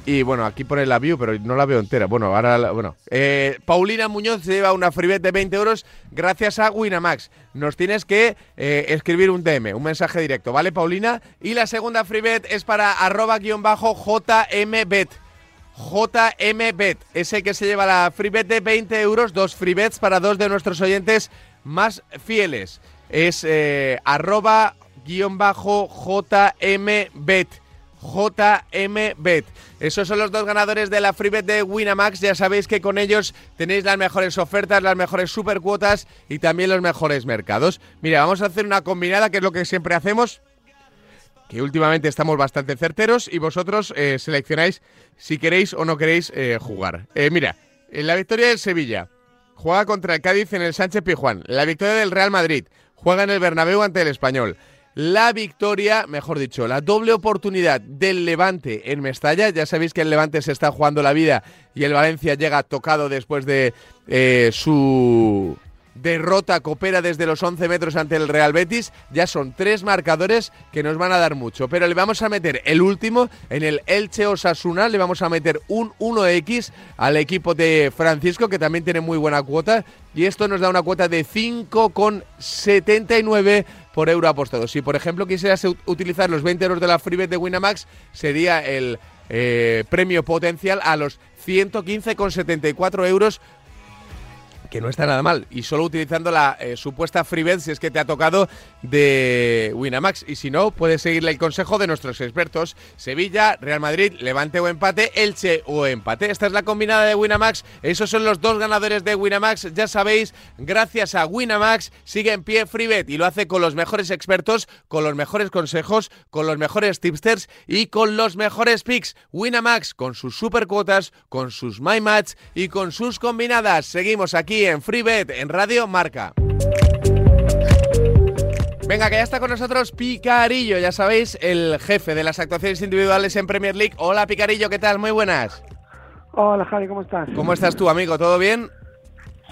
Y bueno, aquí pone la view, pero no la veo entera. Bueno, ahora, bueno. Eh, Paulina Muñoz se lleva una freebet de 20 euros gracias a Winamax. Nos tienes que eh, escribir un DM, un mensaje directo, ¿vale, Paulina? Y la segunda freebet es para arroba guion bajo JMBet. JMBet es el que se lleva la freebet de 20 euros, dos freebets para dos de nuestros oyentes más fieles. Es eh, arroba guion bajo JMBet. JMBet. Esos son los dos ganadores de la FreeBet de Winamax. Ya sabéis que con ellos tenéis las mejores ofertas, las mejores supercuotas y también los mejores mercados. Mira, vamos a hacer una combinada, que es lo que siempre hacemos. Que últimamente estamos bastante certeros y vosotros eh, seleccionáis si queréis o no queréis eh, jugar. Eh, mira, en la victoria del Sevilla, juega contra el Cádiz en el Sánchez Pijuán. La victoria del Real Madrid, juega en el Bernabéu ante el Español la victoria, mejor dicho, la doble oportunidad del Levante en Mestalla. Ya sabéis que el Levante se está jugando la vida y el Valencia llega tocado después de eh, su derrota coopera desde los 11 metros ante el Real Betis. Ya son tres marcadores que nos van a dar mucho. Pero le vamos a meter el último en el Elche Osasuna. Le vamos a meter un 1X al equipo de Francisco, que también tiene muy buena cuota. Y esto nos da una cuota de 5,79 por euro apostado. Si, por ejemplo, quisieras utilizar los 20 euros de la FreeBet de Winamax, sería el eh, premio potencial a los 115,74 euros que no está nada mal. Y solo utilizando la eh, supuesta FreeBet si es que te ha tocado de Winamax. Y si no, puedes seguirle el consejo de nuestros expertos. Sevilla, Real Madrid, Levante o empate, Elche o empate. Esta es la combinada de Winamax. Esos son los dos ganadores de Winamax. Ya sabéis, gracias a Winamax sigue en pie FreeBet y lo hace con los mejores expertos, con los mejores consejos, con los mejores tipsters y con los mejores picks. Winamax con sus supercuotas, con sus My Match y con sus combinadas. Seguimos aquí en FreeBet, en Radio Marca. Venga, que ya está con nosotros Picarillo, ya sabéis, el jefe de las actuaciones individuales en Premier League. Hola Picarillo, ¿qué tal? Muy buenas. Hola Javi, ¿cómo estás? ¿Cómo estás tú, amigo? ¿Todo bien?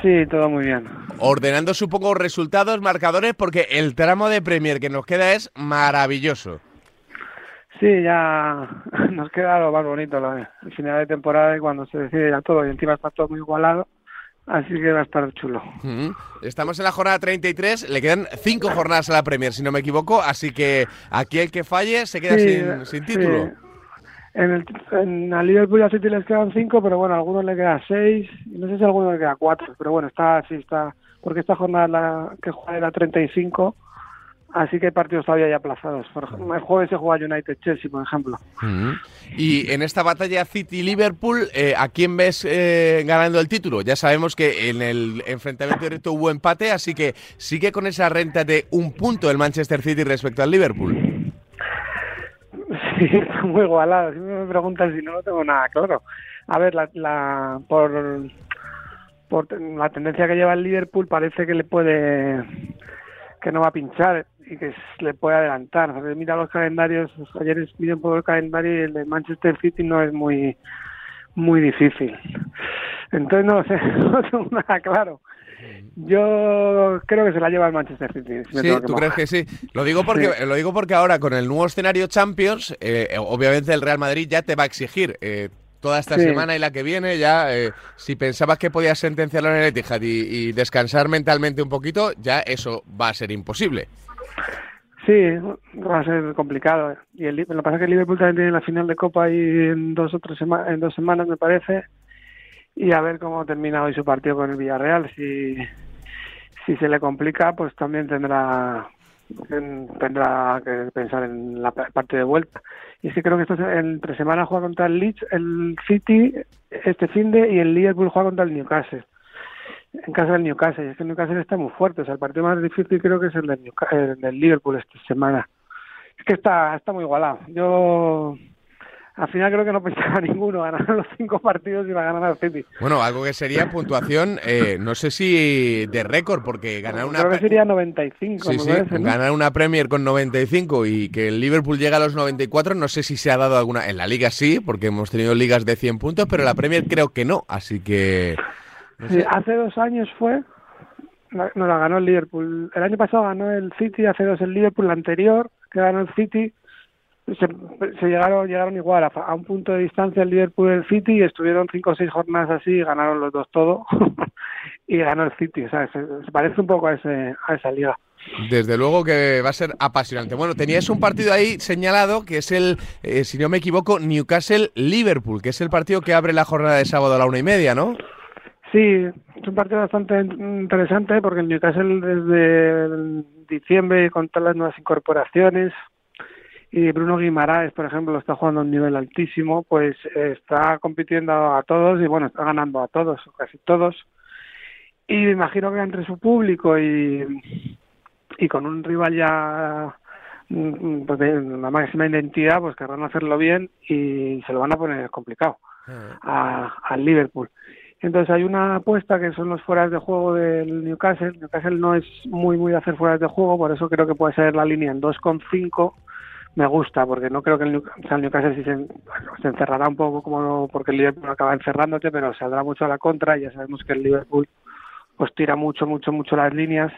Sí, todo muy bien. Ordenando supongo resultados, marcadores, porque el tramo de Premier que nos queda es maravilloso. Sí, ya *laughs* nos queda lo más bonito, el final de temporada y cuando se decide ya todo y encima está todo muy igualado Así que va a estar chulo. Estamos en la jornada 33, le quedan cinco jornadas a la Premier, si no me equivoco, así que aquí el que falle se queda sin, título. En, el, en el Liverpool y City les quedan cinco, pero bueno, a algunos le quedan seis, y no sé si a algunos le queda cuatro, pero bueno, está así, está, porque esta jornada la que juega era 35, Así que hay partidos todavía ya aplazados. el jueves se juega United-Chelsea, por ejemplo. Y en esta batalla City-Liverpool, eh, ¿a quién ves eh, ganando el título? Ya sabemos que en el enfrentamiento directo hubo empate, así que sigue con esa renta de un punto el Manchester City respecto al Liverpool. Sí, está muy igualado. Si me preguntas si no, no tengo nada claro. A ver, la, por, por la tendencia que lleva el Liverpool parece que le puede que no va a pinchar y que le puede adelantar. mira los calendarios, ayer miren por el calendario y el de Manchester City no es muy muy difícil. Entonces no sé, *laughs* no tengo nada claro. Yo creo que se la lleva el Manchester City. sí, ¿tú crees que sí? Lo digo porque lo digo porque ahora con el nuevo escenario Champions, eh, obviamente el Real Madrid ya te va a exigir eh, toda esta semana y la que viene. Ya, eh, si pensabas que podías sentenciarlo en el Etihad y, descansar mentalmente un poquito, ya eso va a ser imposible. Sí, va a ser complicado. Y el, lo que pasa es que Liverpool también tiene la final de Copa ahí en dos o tres en dos semanas, me parece. Y a ver cómo termina hoy su partido con el Villarreal. Si si se le complica, pues también tendrá tendrá que pensar en la parte de vuelta. Y es que creo que esto entre semana juega contra el Leeds, el City este fin de y el Liverpool juega contra el Newcastle. En casa del Newcastle. Y es que el Newcastle está muy fuerte. O sea, el partido más difícil creo que es el del, el del Liverpool esta semana. Es que está, está muy igualado. Yo al final creo que no pensaba ninguno, ganar los cinco partidos y va a ganar el City. Bueno, algo que sería puntuación, eh, no sé si de récord, porque ganar una... Creo que sería 95, sí, sí. ganar una Premier con 95 y que el Liverpool llega a los 94, no sé si se ha dado alguna... En la Liga sí, porque hemos tenido ligas de 100 puntos, pero la Premier creo que no, así que... hace dos años fue, no la ganó el Liverpool. El año pasado ganó el City, hace dos el Liverpool, la anterior, que ganó el City se, llegaron llegaron igual a, un punto de distancia el Liverpool y el City y estuvieron cinco o seis jornadas así y ganaron los dos todo *laughs* y ganó el City o sea se, parece un poco a ese a esa liga desde luego que va a ser apasionante. Bueno, tenías un partido ahí señalado que es el, eh, si no me equivoco, Newcastle-Liverpool, que es el partido que abre la jornada de sábado a la una y media, ¿no? Sí, es un partido bastante interesante porque el Newcastle desde diciembre con todas las nuevas incorporaciones, y Bruno Guimaraes, por ejemplo, está jugando a un nivel altísimo, pues está compitiendo a todos y bueno, está ganando a todos, casi todos. Y me imagino que entre su público y, y con un rival ya mm, pues de la máxima identidad, pues querrán hacerlo bien y se lo van a poner complicado ah. al Liverpool. Entonces hay una apuesta que son los fueras de juego del Newcastle. Newcastle no es muy muy de hacer fueras de juego, por eso creo que puede ser la línea en 2,5 me gusta, porque no creo que el, Newcastle, sí se, encerrará un poco como porque el Liverpool acaba encerrándote, pero saldrá mucho a la contra y ya sabemos que el Liverpool pues tira mucho, mucho, mucho las líneas.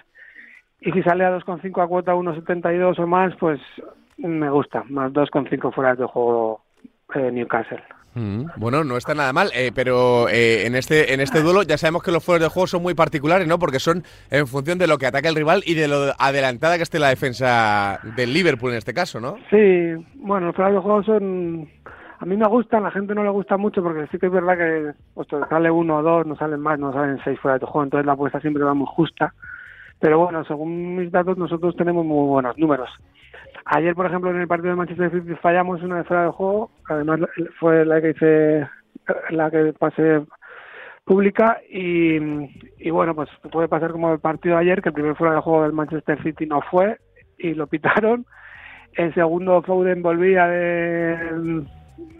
Y si sale a 2,5 a cuota 1,72 o más, pues me gusta, más 2,5 fuera de juego eh, Newcastle. Mm, bueno, no está nada mal, eh, pero eh, en este en este duelo ya sabemos que los fueros de juego son muy particulares, ¿no? Porque son en función de lo que ataca el rival y de lo adelantada que esté la defensa del Liverpool en este caso, ¿no? Sí, bueno, los fueros de juego son... A mí me gustan, a la gente no le gusta mucho porque sí que es verdad que pues, sale uno o dos, no salen más, no salen seis fuera de juego, entonces la apuesta siempre va muy justa. Pero bueno, según mis datos, nosotros tenemos muy buenos números. Ayer, por ejemplo, en el partido de Manchester City fallamos una fuera de juego, además fue la que hice, la que pasé pública y, y bueno, pues puede pasar como el partido de ayer, que el primer fuera de juego del Manchester City no fue y lo pitaron. El segundo Foden volvía de,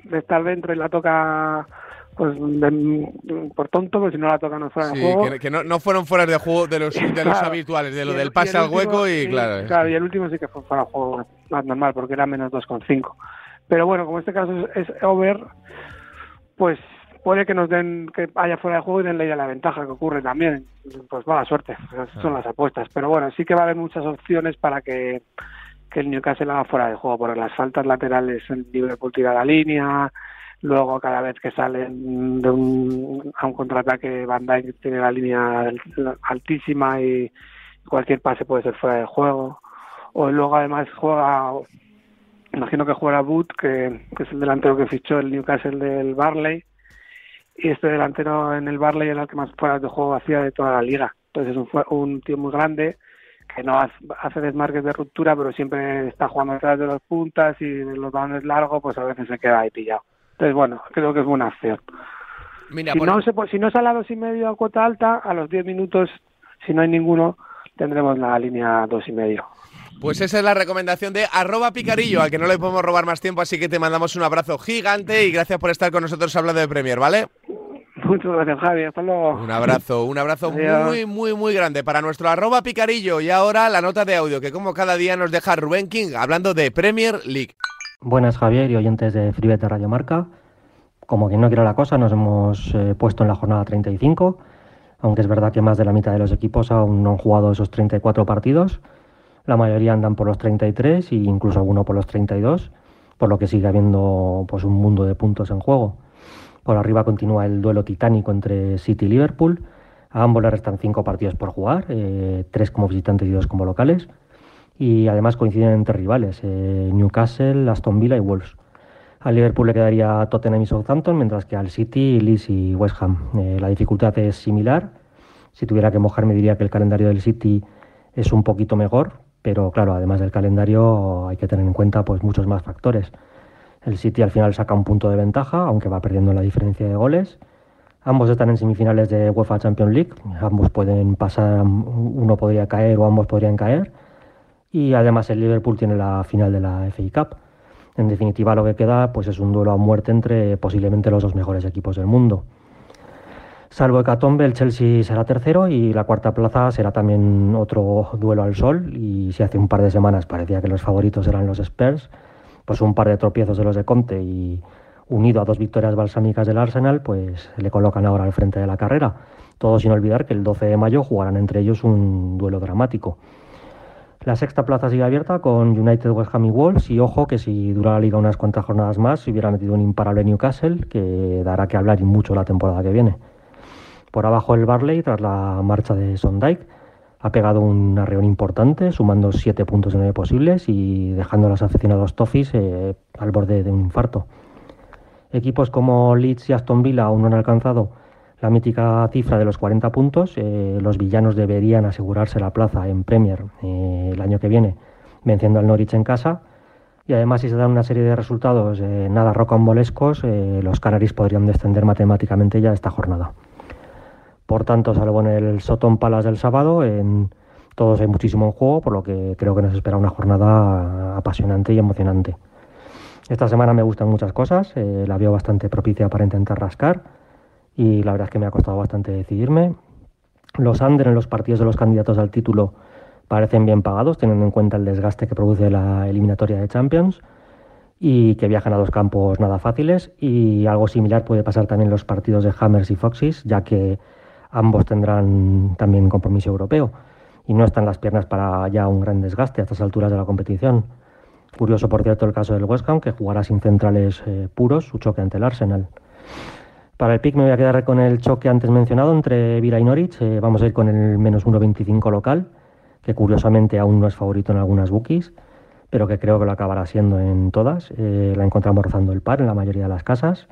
de estar dentro y la toca pues por tonto, pues si no la toca no fuera de juego. Que, que no, no, fueron fuera de juego de los, de los *laughs* habituales, de lo del pase al hueco y, claro. Claro, y el último sí que fue fuera de juego más normal, porque era menos 2,5. Pero bueno, como este caso es, over, pues puede que nos den, que haya fuera de juego y den ley a la ventaja, que ocurre también. Pues mala suerte, son las apuestas. Pero bueno, sí que va a haber muchas opciones para que, que el Newcastle haga fuera de juego, porque las faltas laterales, el Liverpool tira la línea, Luego, cada vez que salen de un, a un contraataque, Van Dijk tiene la línea altísima y cualquier pase puede ser fuera de juego. O luego, además, juega, imagino que juega Boot, que, es el delantero que fichó el Newcastle del Barley. Y este delantero en el Barley era el que más fuera de juego hacía de toda la liga. Entonces, es un, un tío muy grande que no hace desmarques de ruptura, pero siempre está jugando detrás de los puntas y los balones largos, pues a veces se queda ahí pillado. Entonces, bueno, creo que es buena acción. Mira, si, no se, si no sale a dos y medio a cuota alta, a los 10 minutos, si no hay ninguno, tendremos la línea dos y medio. Pues esa es la recomendación de arroba picarillo, al que no le podemos robar más tiempo, así que te mandamos un abrazo gigante y gracias por estar con nosotros hablando de Premier, ¿vale? Muchas gracias, Javi. Hasta luego. Un abrazo, un abrazo muy, muy, muy grande para nuestro arroba picarillo. Y ahora la nota de audio que como cada día nos deja Rubén King hablando de Premier League. Buenas Javier y oyentes de Fribet Radio Marca. como quien no quiere la cosa, nos hemos eh, puesto en la jornada 35, aunque es verdad que más de la mitad de los equipos aún no han jugado esos 34 partidos. La mayoría andan por los 33 e incluso alguno por los 32, por lo que sigue habiendo pues, un mundo de puntos en juego. Por arriba continúa el duelo titánico entre City y Liverpool. A ambos le restan cinco partidos por jugar, eh, como visitantes y dos como locales. Y además coinciden entre rivales, eh, Newcastle, Aston Villa y Wolves. Al Liverpool le quedaría Tottenham y Southampton, mientras que al City, Leeds y West Ham. Eh, la dificultad es similar. Si tuviera que mojarme diría que el calendario del City es un poquito mejor, pero claro, además del calendario hay que tener en cuenta pues muchos más factores. El City al final saca un punto de ventaja, aunque va perdiendo la diferencia de goles. Ambos están en semifinales de UEFA Champions League. Ambos pueden pasar, uno podría caer o ambos podrían caer. Y además el Liverpool tiene la final de la FA Cup. En definitiva, lo que queda pues es un duelo a muerte entre posiblemente los dos mejores equipos del mundo. Salvo Hecatombe, el Chelsea será tercero y la cuarta plaza será también otro duelo al sol. Y si hace un par de semanas parecía que los favoritos eran los Spurs, pues un par de tropiezos de los de Conte y unido a dos victorias balsámicas del Arsenal, pues le colocan ahora al frente de la carrera. Todo sin olvidar que el 12 de mayo jugarán entre ellos un duelo dramático. La sexta plaza sigue abierta con United, West Ham y Wolves y ojo que si dura la liga unas cuantas jornadas más se hubiera metido un imparable Newcastle que dará que hablar y mucho la temporada que viene. Por abajo el Barley tras la marcha de Sondike ha pegado un arreón importante, sumando siete puntos de nueve posibles y dejando a los aficionados Toffees eh, al borde de un infarto. Equipos como Leeds y Aston Villa aún no han alcanzado la mítica cifra de los 40 puntos. Eh, los villanos deberían asegurarse la plaza en Premier eh, el año que viene, venciendo al Norwich en casa. Y además, si se dan una serie de resultados nada rocambolescos, los Canaris podrían descender matemáticamente ya esta jornada. Por tanto, salvo en el Soton Palace del sábado, en todos hay muchísimo en juego, por lo que creo que nos espera una jornada apasionante y emocionante. Esta semana me gustan muchas cosas, eh, la veo bastante propicia para intentar rascar y la verdad es que me ha costado bastante decidirme. Los under en los partidos de los candidatos al título parecen bien pagados, teniendo en cuenta el desgaste que produce la eliminatoria de Champions y que viajan a dos campos nada fáciles y algo similar puede pasar también en los partidos de Hammers y Foxys, ya que ambos tendrán también compromiso europeo y no están las piernas para ya un gran desgaste a estas alturas de la competición. Curioso, por cierto, el caso del West Ham, que jugará sin centrales eh, puros su choque ante el Arsenal. Para el pick me voy a quedar con el choque antes mencionado entre Vila y Norwich. Eh, vamos a ir con el menos 1.25 local, que curiosamente aún no es favorito en algunas bookies, pero que creo que lo acabará siendo en todas. Eh, la encontramos rozando el par en la mayoría de las casas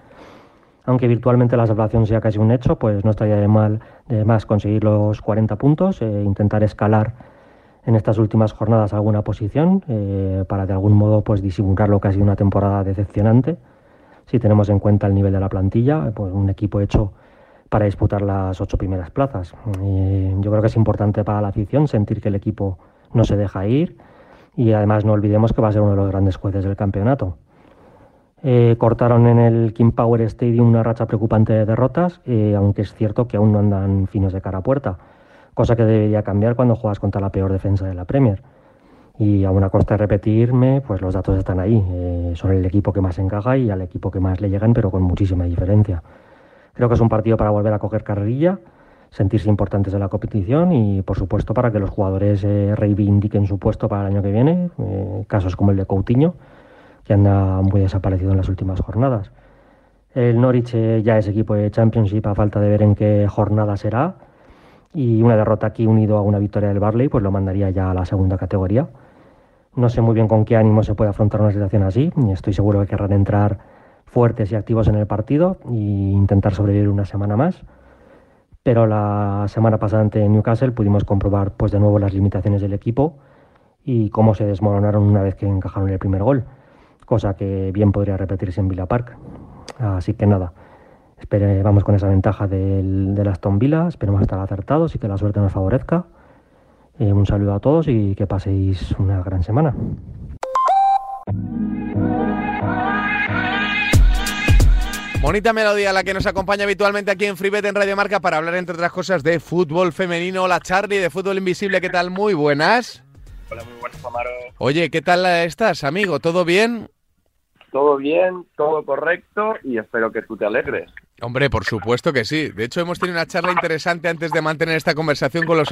aunque virtualmente la salvación sea casi un hecho, pues no estaría de, mal, de más conseguir los 40 puntos, e intentar escalar en estas últimas jornadas alguna posición eh, para de algún modo pues disimular lo que ha sido una temporada decepcionante. Si tenemos en cuenta el nivel de la plantilla, pues un equipo hecho para disputar las ocho primeras plazas. Yo creo que es importante para la afición sentir que el equipo no se deja ir y además no olvidemos que va a ser uno de los grandes jueces del campeonato. Eh, cortaron en el King Power Stadium una racha preocupante de derrotas, eh, aunque es cierto que aún no andan finos de cara a puerta, cosa que debería cambiar cuando juegas contra la peor defensa de la Premier. Y a una costa de repetirme, pues los datos están ahí. Eh, son el equipo que más encaja y al equipo que más le llegan, pero con muchísima diferencia. Creo que es un partido para volver a coger carrerilla, sentirse importantes de la competición y, por supuesto, para que los jugadores reivindiquen su puesto para el año que viene, casos como el de Coutinho que anda muy desaparecido en las últimas jornadas. El Norwich eh, ya es equipo de Championship a falta de ver en qué jornada será y una derrota aquí unido a una victoria del Barley pues lo mandaría ya a la segunda categoría. No sé muy bien con qué ánimo se puede afrontar una situación así estoy seguro que querrán entrar fuertes y activos en el partido e intentar sobrevivir una semana más. Pero la semana pasada ante Newcastle pudimos comprobar pues de nuevo las limitaciones del equipo y cómo se desmoronaron una vez que encajaron el primer gol cosa que bien podría repetirse en Villa Park. Así que nada, espere, vamos con esa ventaja del, del Aston Villa, esperemos estar acertados y que la suerte nos favorezca. Eh, un saludo a todos y que paséis una gran semana. Bonita melodía la que nos acompaña habitualmente aquí en Freebet en Radio Marca para hablar entre otras cosas de fútbol femenino. Hola Charlie, de fútbol invisible, ¿qué tal? Muy buenas. Hola, muy buenas, Amaro. Oye, ¿qué tal estás, amigo? ¿Todo bien? todo bien, todo correcto y espero que tú te alegres. Hombre, por supuesto que sí. De hecho, hemos tenido una charla interesante antes de mantener esta conversación con los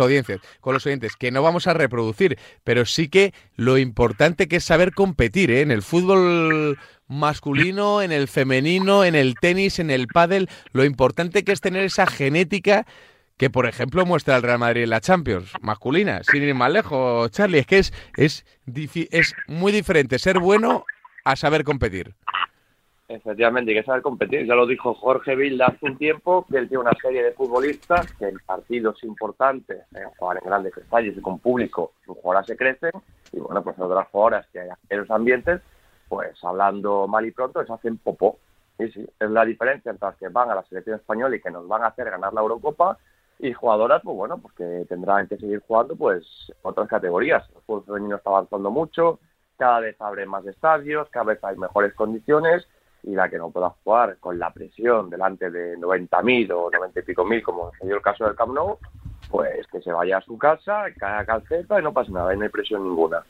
con los oyentes, que no vamos a reproducir, pero sí que lo importante que es saber competir ¿eh? en el fútbol masculino, en el femenino, en el tenis, en el pádel, lo importante que es tener esa genética que, por ejemplo, muestra el Real Madrid en la Champions masculina, sin ir más lejos, Charlie, es que es, es, es muy diferente ser bueno a saber competir. Efectivamente, hay que saber competir. Ya lo dijo Jorge Vilda hace un tiempo, que él tiene una serie de futbolistas que en partidos importantes, en jugar en grandes estadios y con público, sus jugadoras se crecen, y bueno, pues otras jugadoras que hay en los ambientes, pues hablando mal y pronto, les hacen popó. Y sí, es la diferencia entre las que van a la selección española y que nos van a hacer ganar la Eurocopa, y jugadoras, pues bueno, pues que tendrán que seguir jugando pues otras categorías. El fútbol femenino está avanzando mucho, cada vez abre más estadios, cada vez hay mejores condiciones y la que no pueda jugar con la presión delante de 90.000 o 90 y pico mil, como se dio el caso del Camp Nou, pues que se vaya a su casa, caiga calceta y no pasa nada, y no hay presión ninguna.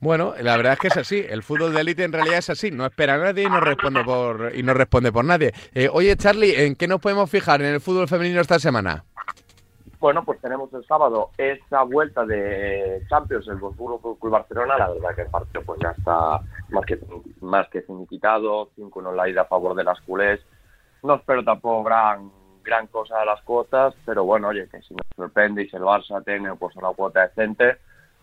Bueno, la verdad es que es así. El fútbol de élite en realidad es así. No espera a nadie y no responde por y no responde por nadie. Eh, oye, Charlie, ¿en qué nos podemos fijar en el fútbol femenino esta semana? Bueno, pues tenemos el sábado esa vuelta de Champions, el Wolfsburgo Club Barcelona. La verdad que el partido pues ya está más que más que significado. 5-1 la ida a favor de las culés. No espero tampoco gran gran cosa de las cuotas, pero bueno, oye, que si nos sorprende y si el Barça tiene pues una cuota decente,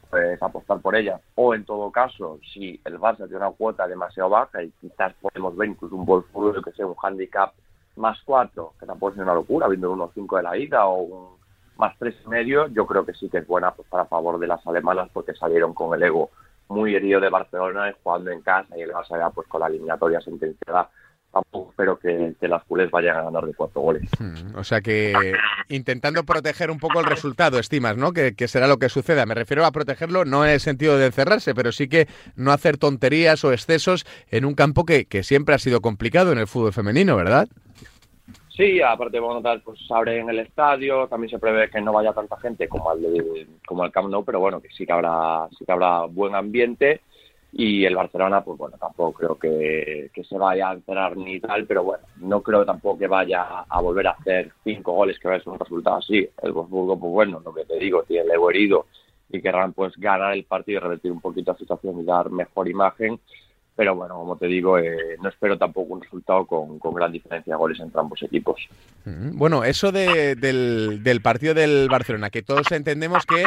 pues apostar por ella. O en todo caso, si el Barça tiene una cuota demasiado baja y quizás podemos ver incluso un Wolfsburgo que sea un handicap más 4, que tampoco es una locura, viendo un 1-5 de la ida o un más tres y medio, yo creo que sí que es buena pues, para favor de las alemanas porque salieron con el ego muy herido de Barcelona jugando en casa y el Barça ya pues con la eliminatoria sentenciada tampoco espero que, las culés vayan a ganar de cuatro goles. Hmm, o sea que intentando proteger un poco el resultado, estimas, ¿no? Que, será lo que suceda. Me refiero a protegerlo no en el sentido de encerrarse, pero sí que no hacer tonterías o excesos en un campo que, que siempre ha sido complicado en el fútbol femenino, ¿verdad? Sí, aparte bueno, tal, pues abre en el estadio, también se prevé que no vaya tanta gente como al como al Camp Nou, pero bueno, que sí que habrá sí que habrá buen ambiente y el Barcelona pues bueno, tampoco creo que, se vaya a encerrar ni tal, pero bueno, no creo tampoco que vaya a volver a hacer cinco goles que va a ser un resultado así. El Wolfsburgo pues bueno, lo que te digo, tiene el herido y querrán pues ganar el partido y revertir un poquito la situación y dar mejor imagen pero bueno, como te digo, eh, no espero tampoco un resultado con, gran diferencia de goles entre ambos equipos. Mm, bueno, eso del, del, partido del Barcelona, que todos entendemos que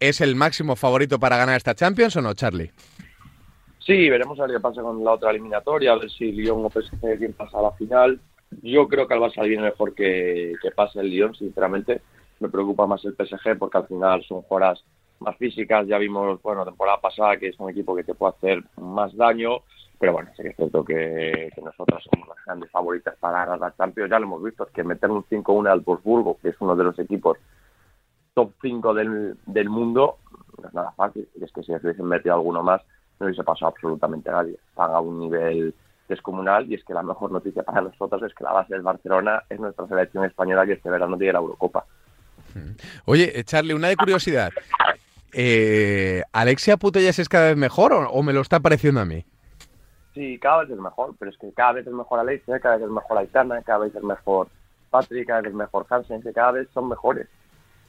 es el máximo favorito para ganar esta Champions, ¿o no, Charlie? Sí, veremos a ver qué pasa con la otra eliminatoria, a ver si Lyon o PSG quién pasa a la final. Yo creo que al Barça viene mejor que, que pase el Lyon, sinceramente. Me preocupa más el PSG porque al final son jugadoras más físicas. Ya vimos, bueno, temporada pasada que es un equipo que te puede hacer más daño, pero bueno, sí que es cierto que, nosotros somos las grandes favoritas para ganar la Champions. Ya lo hemos visto, es que meter un 5-1 al Wolfsburgo, que es uno de los equipos top 5 del, del mundo, no es nada fácil. Y es que si hubiesen metido alguno más, no hubiese pasado absolutamente nadie. Están a un nivel descomunal y es que la mejor noticia para nosotros es que la base del Barcelona es nuestra selección española que este verano tiene la Eurocopa. Oye, Charlie, una de curiosidad. Eh, ¿Alexia Putellas es cada vez mejor o, me lo está pareciendo a mí? Sí, cada vez es mejor, pero es que cada vez es mejor Alexia, cada vez es mejor Aitana, cada vez es mejor Patrick, cada vez es mejor Hansen, que cada vez son mejores.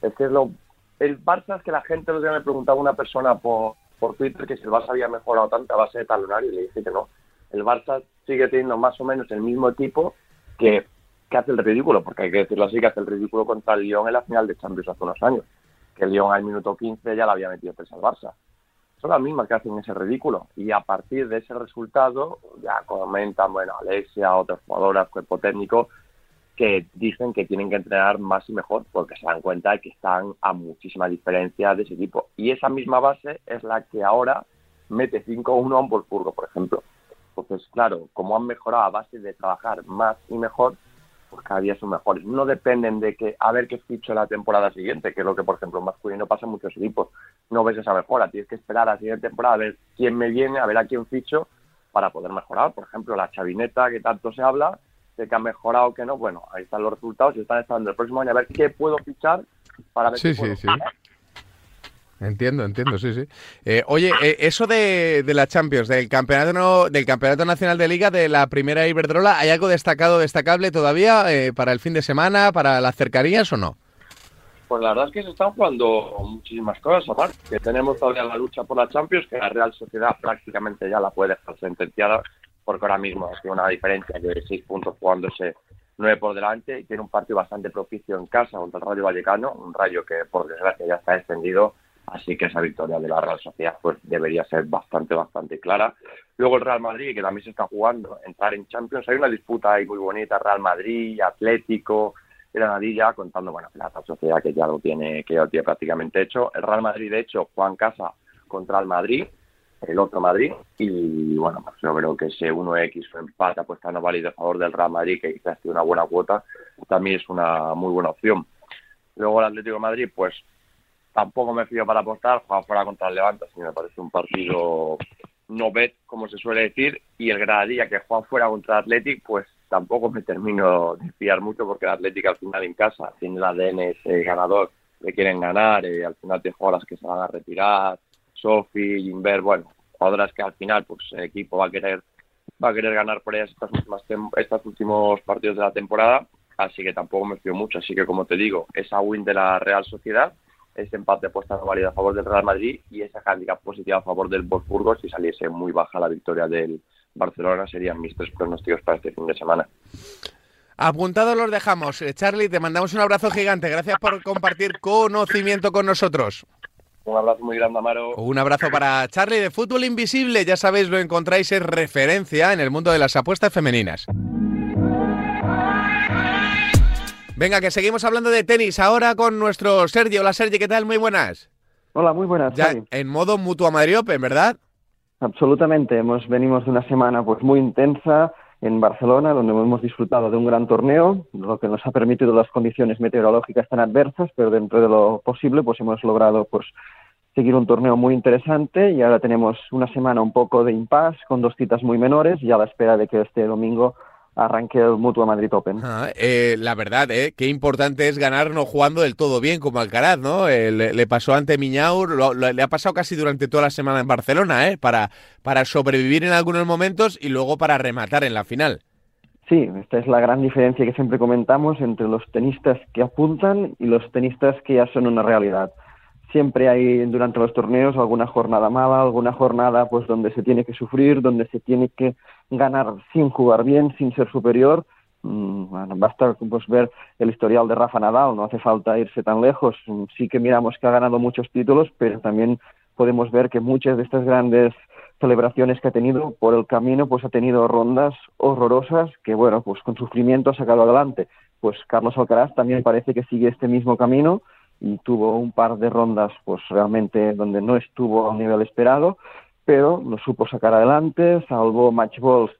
Es que es lo... El Barça es que la gente los día me preguntaba una persona por, por Twitter que si el Barça había mejorado tanto a base de talonario y le dije que no. El Barça sigue teniendo más o menos el mismo equipo que, que hace el ridículo, porque hay que decirlo así, que hace el ridículo contra el Lyon en la final de Champions hace unos años que el Lyon al minuto 15 ya la había metido tres al Barça. Son las mismas que hacen ese ridículo. Y a partir de ese resultado, ya comentan, bueno, Alexia, otras jugadoras, cuerpo técnico, que dicen que tienen que entrenar más y mejor porque se dan cuenta de que están a muchísima diferencia de ese equipo. Y esa misma base es la que ahora mete 5-1 a un Wolfsburgo, por ejemplo. Entonces, claro, como han mejorado a base de trabajar más y mejor, pues cada día son mejores. No dependen de que a ver qué ficho la temporada siguiente, que es lo que, por ejemplo, en masculino pasa en muchos equipos. No ves esa mejora, tienes que esperar a la siguiente temporada a ver quién me viene, a ver a quién ficho para poder mejorar. Por ejemplo, la chavineta que tanto se habla, de que ha mejorado o que no, bueno, ahí están los resultados y están esperando el próximo año a ver qué puedo fichar para ver sí, sí, sí. Entiendo, entiendo, sí, sí. Eh, oye, eh, eso de, de, la Champions, del campeonato, del campeonato nacional de liga de la primera Iberdrola, ¿hay algo destacado, destacable todavía eh, para el fin de semana, para las cercanías o no? Pues la verdad es que se están jugando muchísimas cosas, Omar. Que tenemos todavía la lucha por la Champions, que la Real Sociedad prácticamente ya la puede dejar sentenciada, porque ahora mismo ha una diferencia de seis puntos jugándose nueve por delante y tiene un partido bastante propicio en casa contra el Rayo Vallecano, un Rayo que por desgracia ya está extendido Así que esa victoria de la Real Sociedad pues debería ser bastante, bastante clara. Luego el Real Madrid, que también se está jugando, entrar en Champions. Hay una disputa ahí muy bonita, Real Madrid, Atlético, Granadilla, contando, bueno, la Real Sociedad que ya lo tiene, que ya lo tiene prácticamente hecho. El Real Madrid, de hecho, juega en casa contra el Madrid, el otro Madrid, y bueno, pues yo creo que ese 1X o empate no válido a favor del Real Madrid, que quizás tiene una buena cuota, también es una muy buena opción. Luego el Atlético Madrid, pues tampoco me fío para apostar, juega fuera contra el Levante, así me parece un partido no bet, como se suele decir, y el Granadilla que juega fuera contra el Athletic, pues tampoco me termino de fiar mucho porque el Athletic al final en casa tiene el ADN ese ganador, le quieren ganar, y al final tiene jugadoras que se van a retirar, Sofi, Inver, bueno, jugadoras que al final pues el equipo va a querer va a querer ganar por ellas estas últimas estos últimos partidos de la temporada, así que tampoco me fío mucho, así que como te digo, esa win de la Real Sociedad ese empate puesta no válido a favor del Real Madrid y esa handicap positiva a favor del Wolfsburgo si saliese muy baja la victoria del Barcelona serían mis tres pronósticos para este fin de semana. Apuntados los dejamos. Eh, Charlie, te mandamos un abrazo gigante. Gracias por compartir conocimiento con nosotros. Un abrazo muy grande, Amaro. Un abrazo para Charlie de Fútbol Invisible. Ya sabéis, lo encontráis en referencia en el mundo de las apuestas femeninas. Venga, que seguimos hablando de tenis ahora con nuestro Sergio. Hola Sergio, ¿qué tal? Muy buenas. Hola, muy buenas. Ya en modo Mutua Madrid Open, ¿verdad? Absolutamente. Hemos venimos de una semana pues muy intensa en Barcelona, donde hemos disfrutado de un gran torneo, lo que nos ha permitido las condiciones meteorológicas tan adversas, pero dentro de lo posible pues hemos logrado pues seguir un torneo muy interesante y ahora tenemos una semana un poco de impasse con dos citas muy menores y a la espera de que este domingo arranque el Mutua Madrid Open. Ah, eh, la verdad, eh, qué importante es ganar no jugando del todo bien como Alcaraz, ¿no? Eh, le, pasó ante Miñaur, le ha pasado casi durante toda la semana en Barcelona, ¿eh? Para, para sobrevivir en algunos momentos y luego para rematar en la final. Sí, esta es la gran diferencia que siempre comentamos entre los tenistas que apuntan y los tenistas que ya son una realidad siempre hay durante los torneos alguna jornada mala, alguna jornada pues donde se tiene que sufrir, donde se tiene que ganar sin jugar bien, sin ser superior. Mm, bueno, basta pues, ver el historial de Rafa Nadal, no hace falta irse tan lejos. Mm, sí que miramos que ha ganado muchos títulos, pero también podemos ver que muchas de estas grandes celebraciones que ha tenido por el camino, pues ha tenido rondas horrorosas que, bueno, pues con sufrimiento ha sacado adelante. Pues Carlos Alcaraz también parece que sigue este mismo camino y tuvo un par de rondas pues realmente donde no estuvo a nivel esperado, pero lo supo sacar adelante, salvó match balls,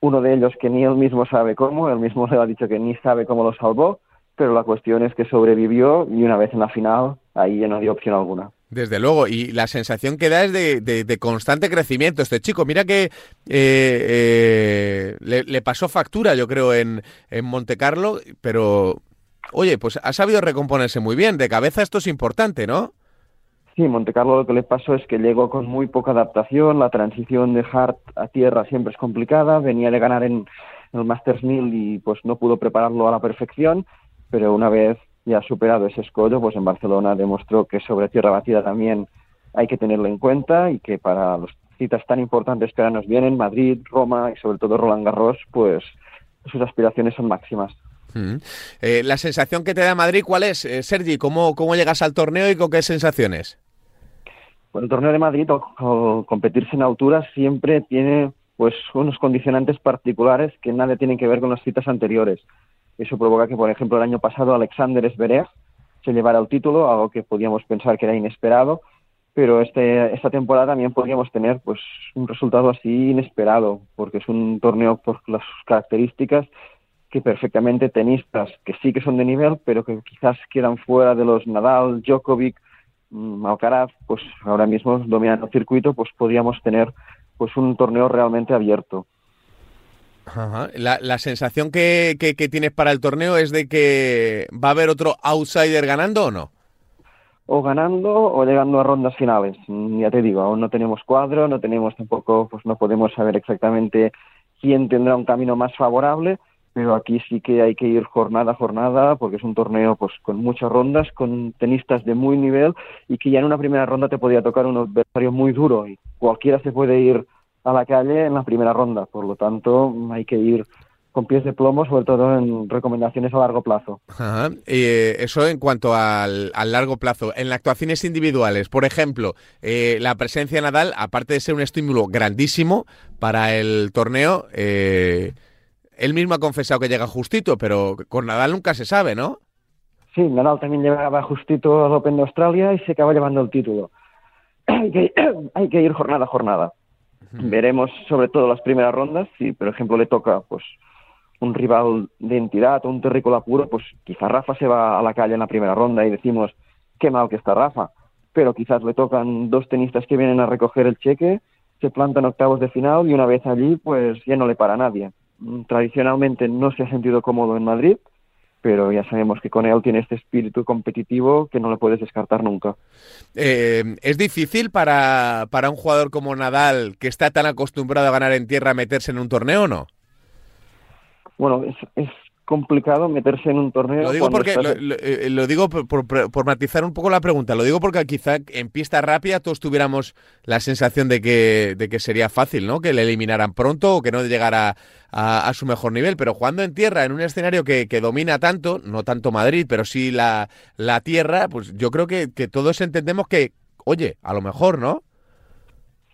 uno de ellos que ni él mismo sabe cómo, él mismo le ha dicho que ni sabe cómo lo salvó, pero la cuestión es que sobrevivió y una vez en la final ahí ya no dio opción alguna. Desde luego, y la sensación que da es de, de, constante crecimiento. Este chico, mira que eh, eh, le, le, pasó factura, yo creo, en, en Monte Carlo, pero Oye, pues ha sabido recomponerse muy bien. De cabeza esto es importante, ¿no? Sí, Monte Carlo lo que le pasó es que llegó con muy poca adaptación. La transición de hard a tierra siempre es complicada. Venía de ganar en el Masters 1000 y pues no pudo prepararlo a la perfección. Pero una vez ya superado ese escollo, pues en Barcelona demostró que sobre tierra batida también hay que tenerlo en cuenta y que para las citas tan importantes que ahora nos vienen, Madrid, Roma y sobre todo Roland Garros, pues sus aspiraciones son máximas. Eh, la sensación que te da Madrid, ¿cuál es, eh, Sergi? ¿Cómo, ¿Cómo llegas al torneo y con qué sensaciones? El torneo de Madrid, o, competirse en altura, siempre tiene pues unos condicionantes particulares que nada tienen que ver con las citas anteriores. Eso provoca que, por ejemplo, el año pasado Alexander Zverev se llevara el título, algo que podíamos pensar que era inesperado, pero este, esta temporada también podríamos tener pues un resultado así inesperado, porque es un torneo por las características que perfectamente tenistas que sí que son de nivel, pero que quizás quedan fuera de los Nadal, Djokovic, Alcaraz, pues ahora mismo dominan el circuito, pues podríamos tener pues un torneo realmente abierto. La, sensación que, que, tienes para el torneo es de que va a haber otro outsider ganando o no? o ganando o llegando a rondas finales. Mm, Ya te digo, aún no tenemos cuadro, no tenemos tampoco, pues no podemos saber exactamente quién tendrá un camino más favorable, pero aquí sí que hay que ir jornada a jornada porque es un torneo pues con muchas rondas, con tenistas de muy nivel y que ya en una primera ronda te podía tocar un adversario muy duro y cualquiera se puede ir a la calle en la primera ronda, por lo tanto hay que ir con pies de plomo, sobre todo en recomendaciones a largo plazo. Ajá. Eh, eso en cuanto al, al largo plazo. En las actuaciones individuales, por ejemplo, eh, la presencia de Nadal, aparte de ser un estímulo grandísimo para el torneo, eh, él mismo ha confesado que llega justito, pero con Nadal nunca se sabe, ¿no? Sí, Nadal también llegaba justito al Open de Australia y se acaba llevando el título. *clears throat* Hay que, *clears throat* hay que ir jornada a jornada. Veremos sobre todo las primeras rondas, si por ejemplo le toca pues un rival de entidad o un terrícola puro, pues quizás Rafa se va a la calle en la primera ronda y decimos qué mal que está Rafa, pero quizás le tocan dos tenistas que vienen a recoger el cheque, se plantan octavos de final y una vez allí pues ya no le para nadie. Mm, Tradicionalmente no se ha sentido cómodo en Madrid, pero ya sabemos que con él tiene este espíritu competitivo que no le puedes descartar nunca. Eh, ¿Es difícil para, para un jugador como Nadal, que está tan acostumbrado a ganar en tierra, meterse en un torneo o no? Bueno, es, es complicado meterse en un torneo. Lo digo porque estás- lo, lo- eh, lo digo por, por- por matizar un poco la pregunta. Lo digo porque quizá en pista rápida todos tuviéramos la sensación de que, de que sería fácil, ¿no? Que le eliminaran pronto o que no llegara a, a su mejor nivel. Pero jugando en tierra, en un escenario que, que domina tanto, no tanto Madrid, pero sí la, la tierra, pues yo creo que, que todos entendemos que, oye, a lo mejor, ¿no?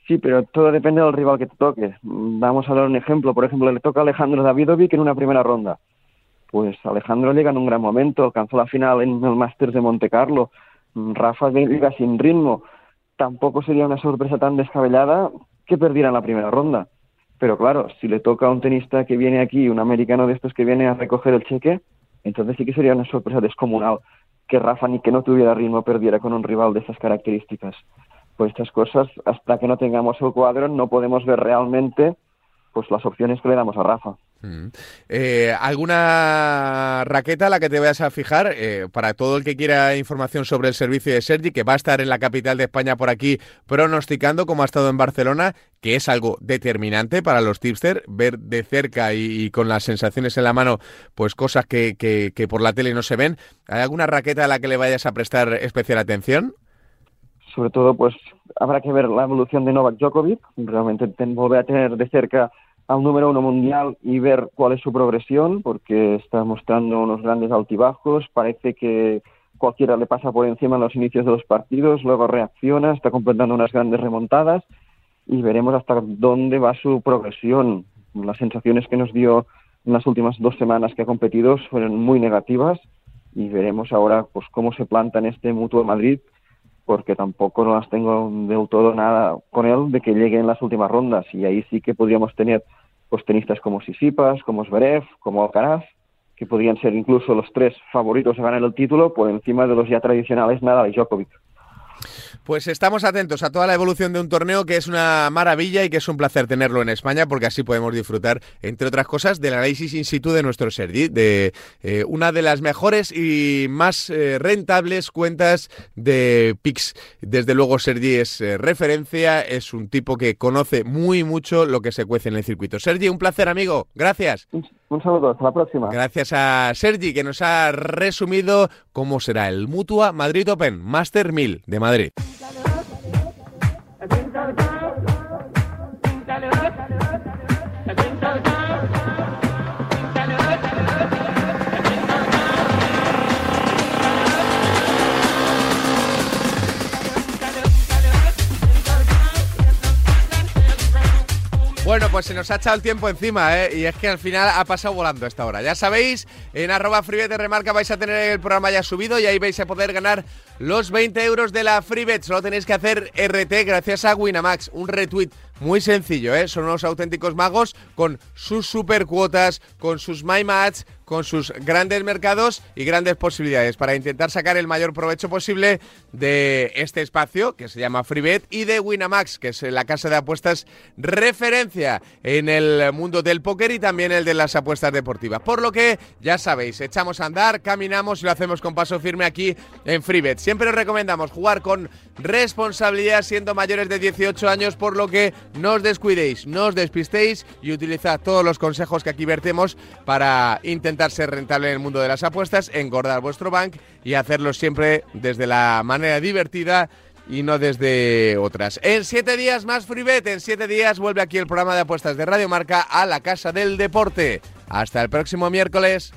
Sí, pero todo depende del rival que te toque. Vamos a dar un ejemplo. Por ejemplo, le toca a Alejandro Davidovic en una primera ronda. Pues Alejandro llega en un gran momento, alcanzó la final en el Masters de Monte Carlo. Rafa llega sin ritmo. Tampoco sería una sorpresa tan descabellada que perdiera en la primera ronda. Pero claro, si le toca a un tenista que viene aquí, un americano de estos que viene a recoger el cheque, entonces sí que sería una sorpresa descomunal que Rafa ni que no tuviera ritmo perdiera con un rival de esas características pues estas cosas, hasta que no tengamos el cuadro, no podemos ver realmente pues las opciones que le damos a Rafa. Mm. Eh, ¿Alguna raqueta a la que te vayas a fijar? Eh, para todo el que quiera información sobre el servicio de Sergi, que va a estar en la capital de España por aquí pronosticando, como ha estado en Barcelona, que es algo determinante para los tipster, ver de cerca y, con las sensaciones en la mano, pues cosas que, que- que por la tele no se ven. ¿Hay alguna raqueta a la que le vayas a prestar especial atención? Sobre todo, pues habrá que ver la evolución de Novak Djokovic, realmente volver a tener de cerca al número uno mundial y ver cuál es su progresión, porque está mostrando unos grandes altibajos, parece que cualquiera le pasa por encima en los inicios de los partidos, luego reacciona, está completando unas grandes remontadas y veremos hasta dónde va su progresión. Las sensaciones que nos dio en las últimas dos semanas que ha competido fueron muy negativas y veremos ahora pues cómo se planta en este Mutuo Madrid porque tampoco no las tengo del todo nada con él de que llegue en las últimas rondas y ahí sí que podríamos tener pues tenistas como Sisipas, como Zverev, como Alcaraz, que podrían ser incluso los tres favoritos a ganar el título por encima de los ya tradicionales Nadal y Djokovic. Pues estamos atentos a toda la evolución de un torneo que es una maravilla y que es un placer tenerlo en España porque así podemos disfrutar, entre otras cosas, del análisis in situ de nuestro Sergi, de eh, una de las mejores y más eh, rentables cuentas de Pix. Desde luego Sergi es eh, referencia, es un tipo que conoce muy mucho lo que se cuece en el circuito. Sergi, un placer amigo, gracias. Un, saludo, hasta la próxima. Gracias a Sergi que nos ha resumido cómo será el Mutua Madrid Open Master 1000 de Madrid. Bueno, pues se nos ha echado el tiempo encima, ¿eh? Y es que al final ha pasado volando esta hora. Ya sabéis, en arroba remarca vais a tener el programa ya subido y ahí vais a poder ganar los 20 euros de la freebet. Solo tenéis que hacer RT gracias a Winamax. Un retweet muy sencillo, ¿eh? Son unos auténticos magos con sus super cuotas, con sus My con sus grandes mercados y grandes posibilidades para intentar sacar el mayor provecho posible de este espacio que se llama FreeBet y de Winamax, que es la casa de apuestas referencia en el mundo del póker y también el de las apuestas deportivas. Por lo que ya sabéis, echamos a andar, caminamos y lo hacemos con paso firme aquí en FreeBet. Si Siempre os recomendamos jugar con responsabilidad siendo mayores de 18 años, por lo que no os descuidéis, no os despistéis y utilizad todos los consejos que aquí vertemos para intentar ser rentable en el mundo de las apuestas, engordar vuestro bank y hacerlo siempre desde la manera divertida y no desde otras. En siete días más FreeBet, en siete días vuelve aquí el programa de apuestas de Radio Marca a la Casa del Deporte. Hasta el próximo miércoles.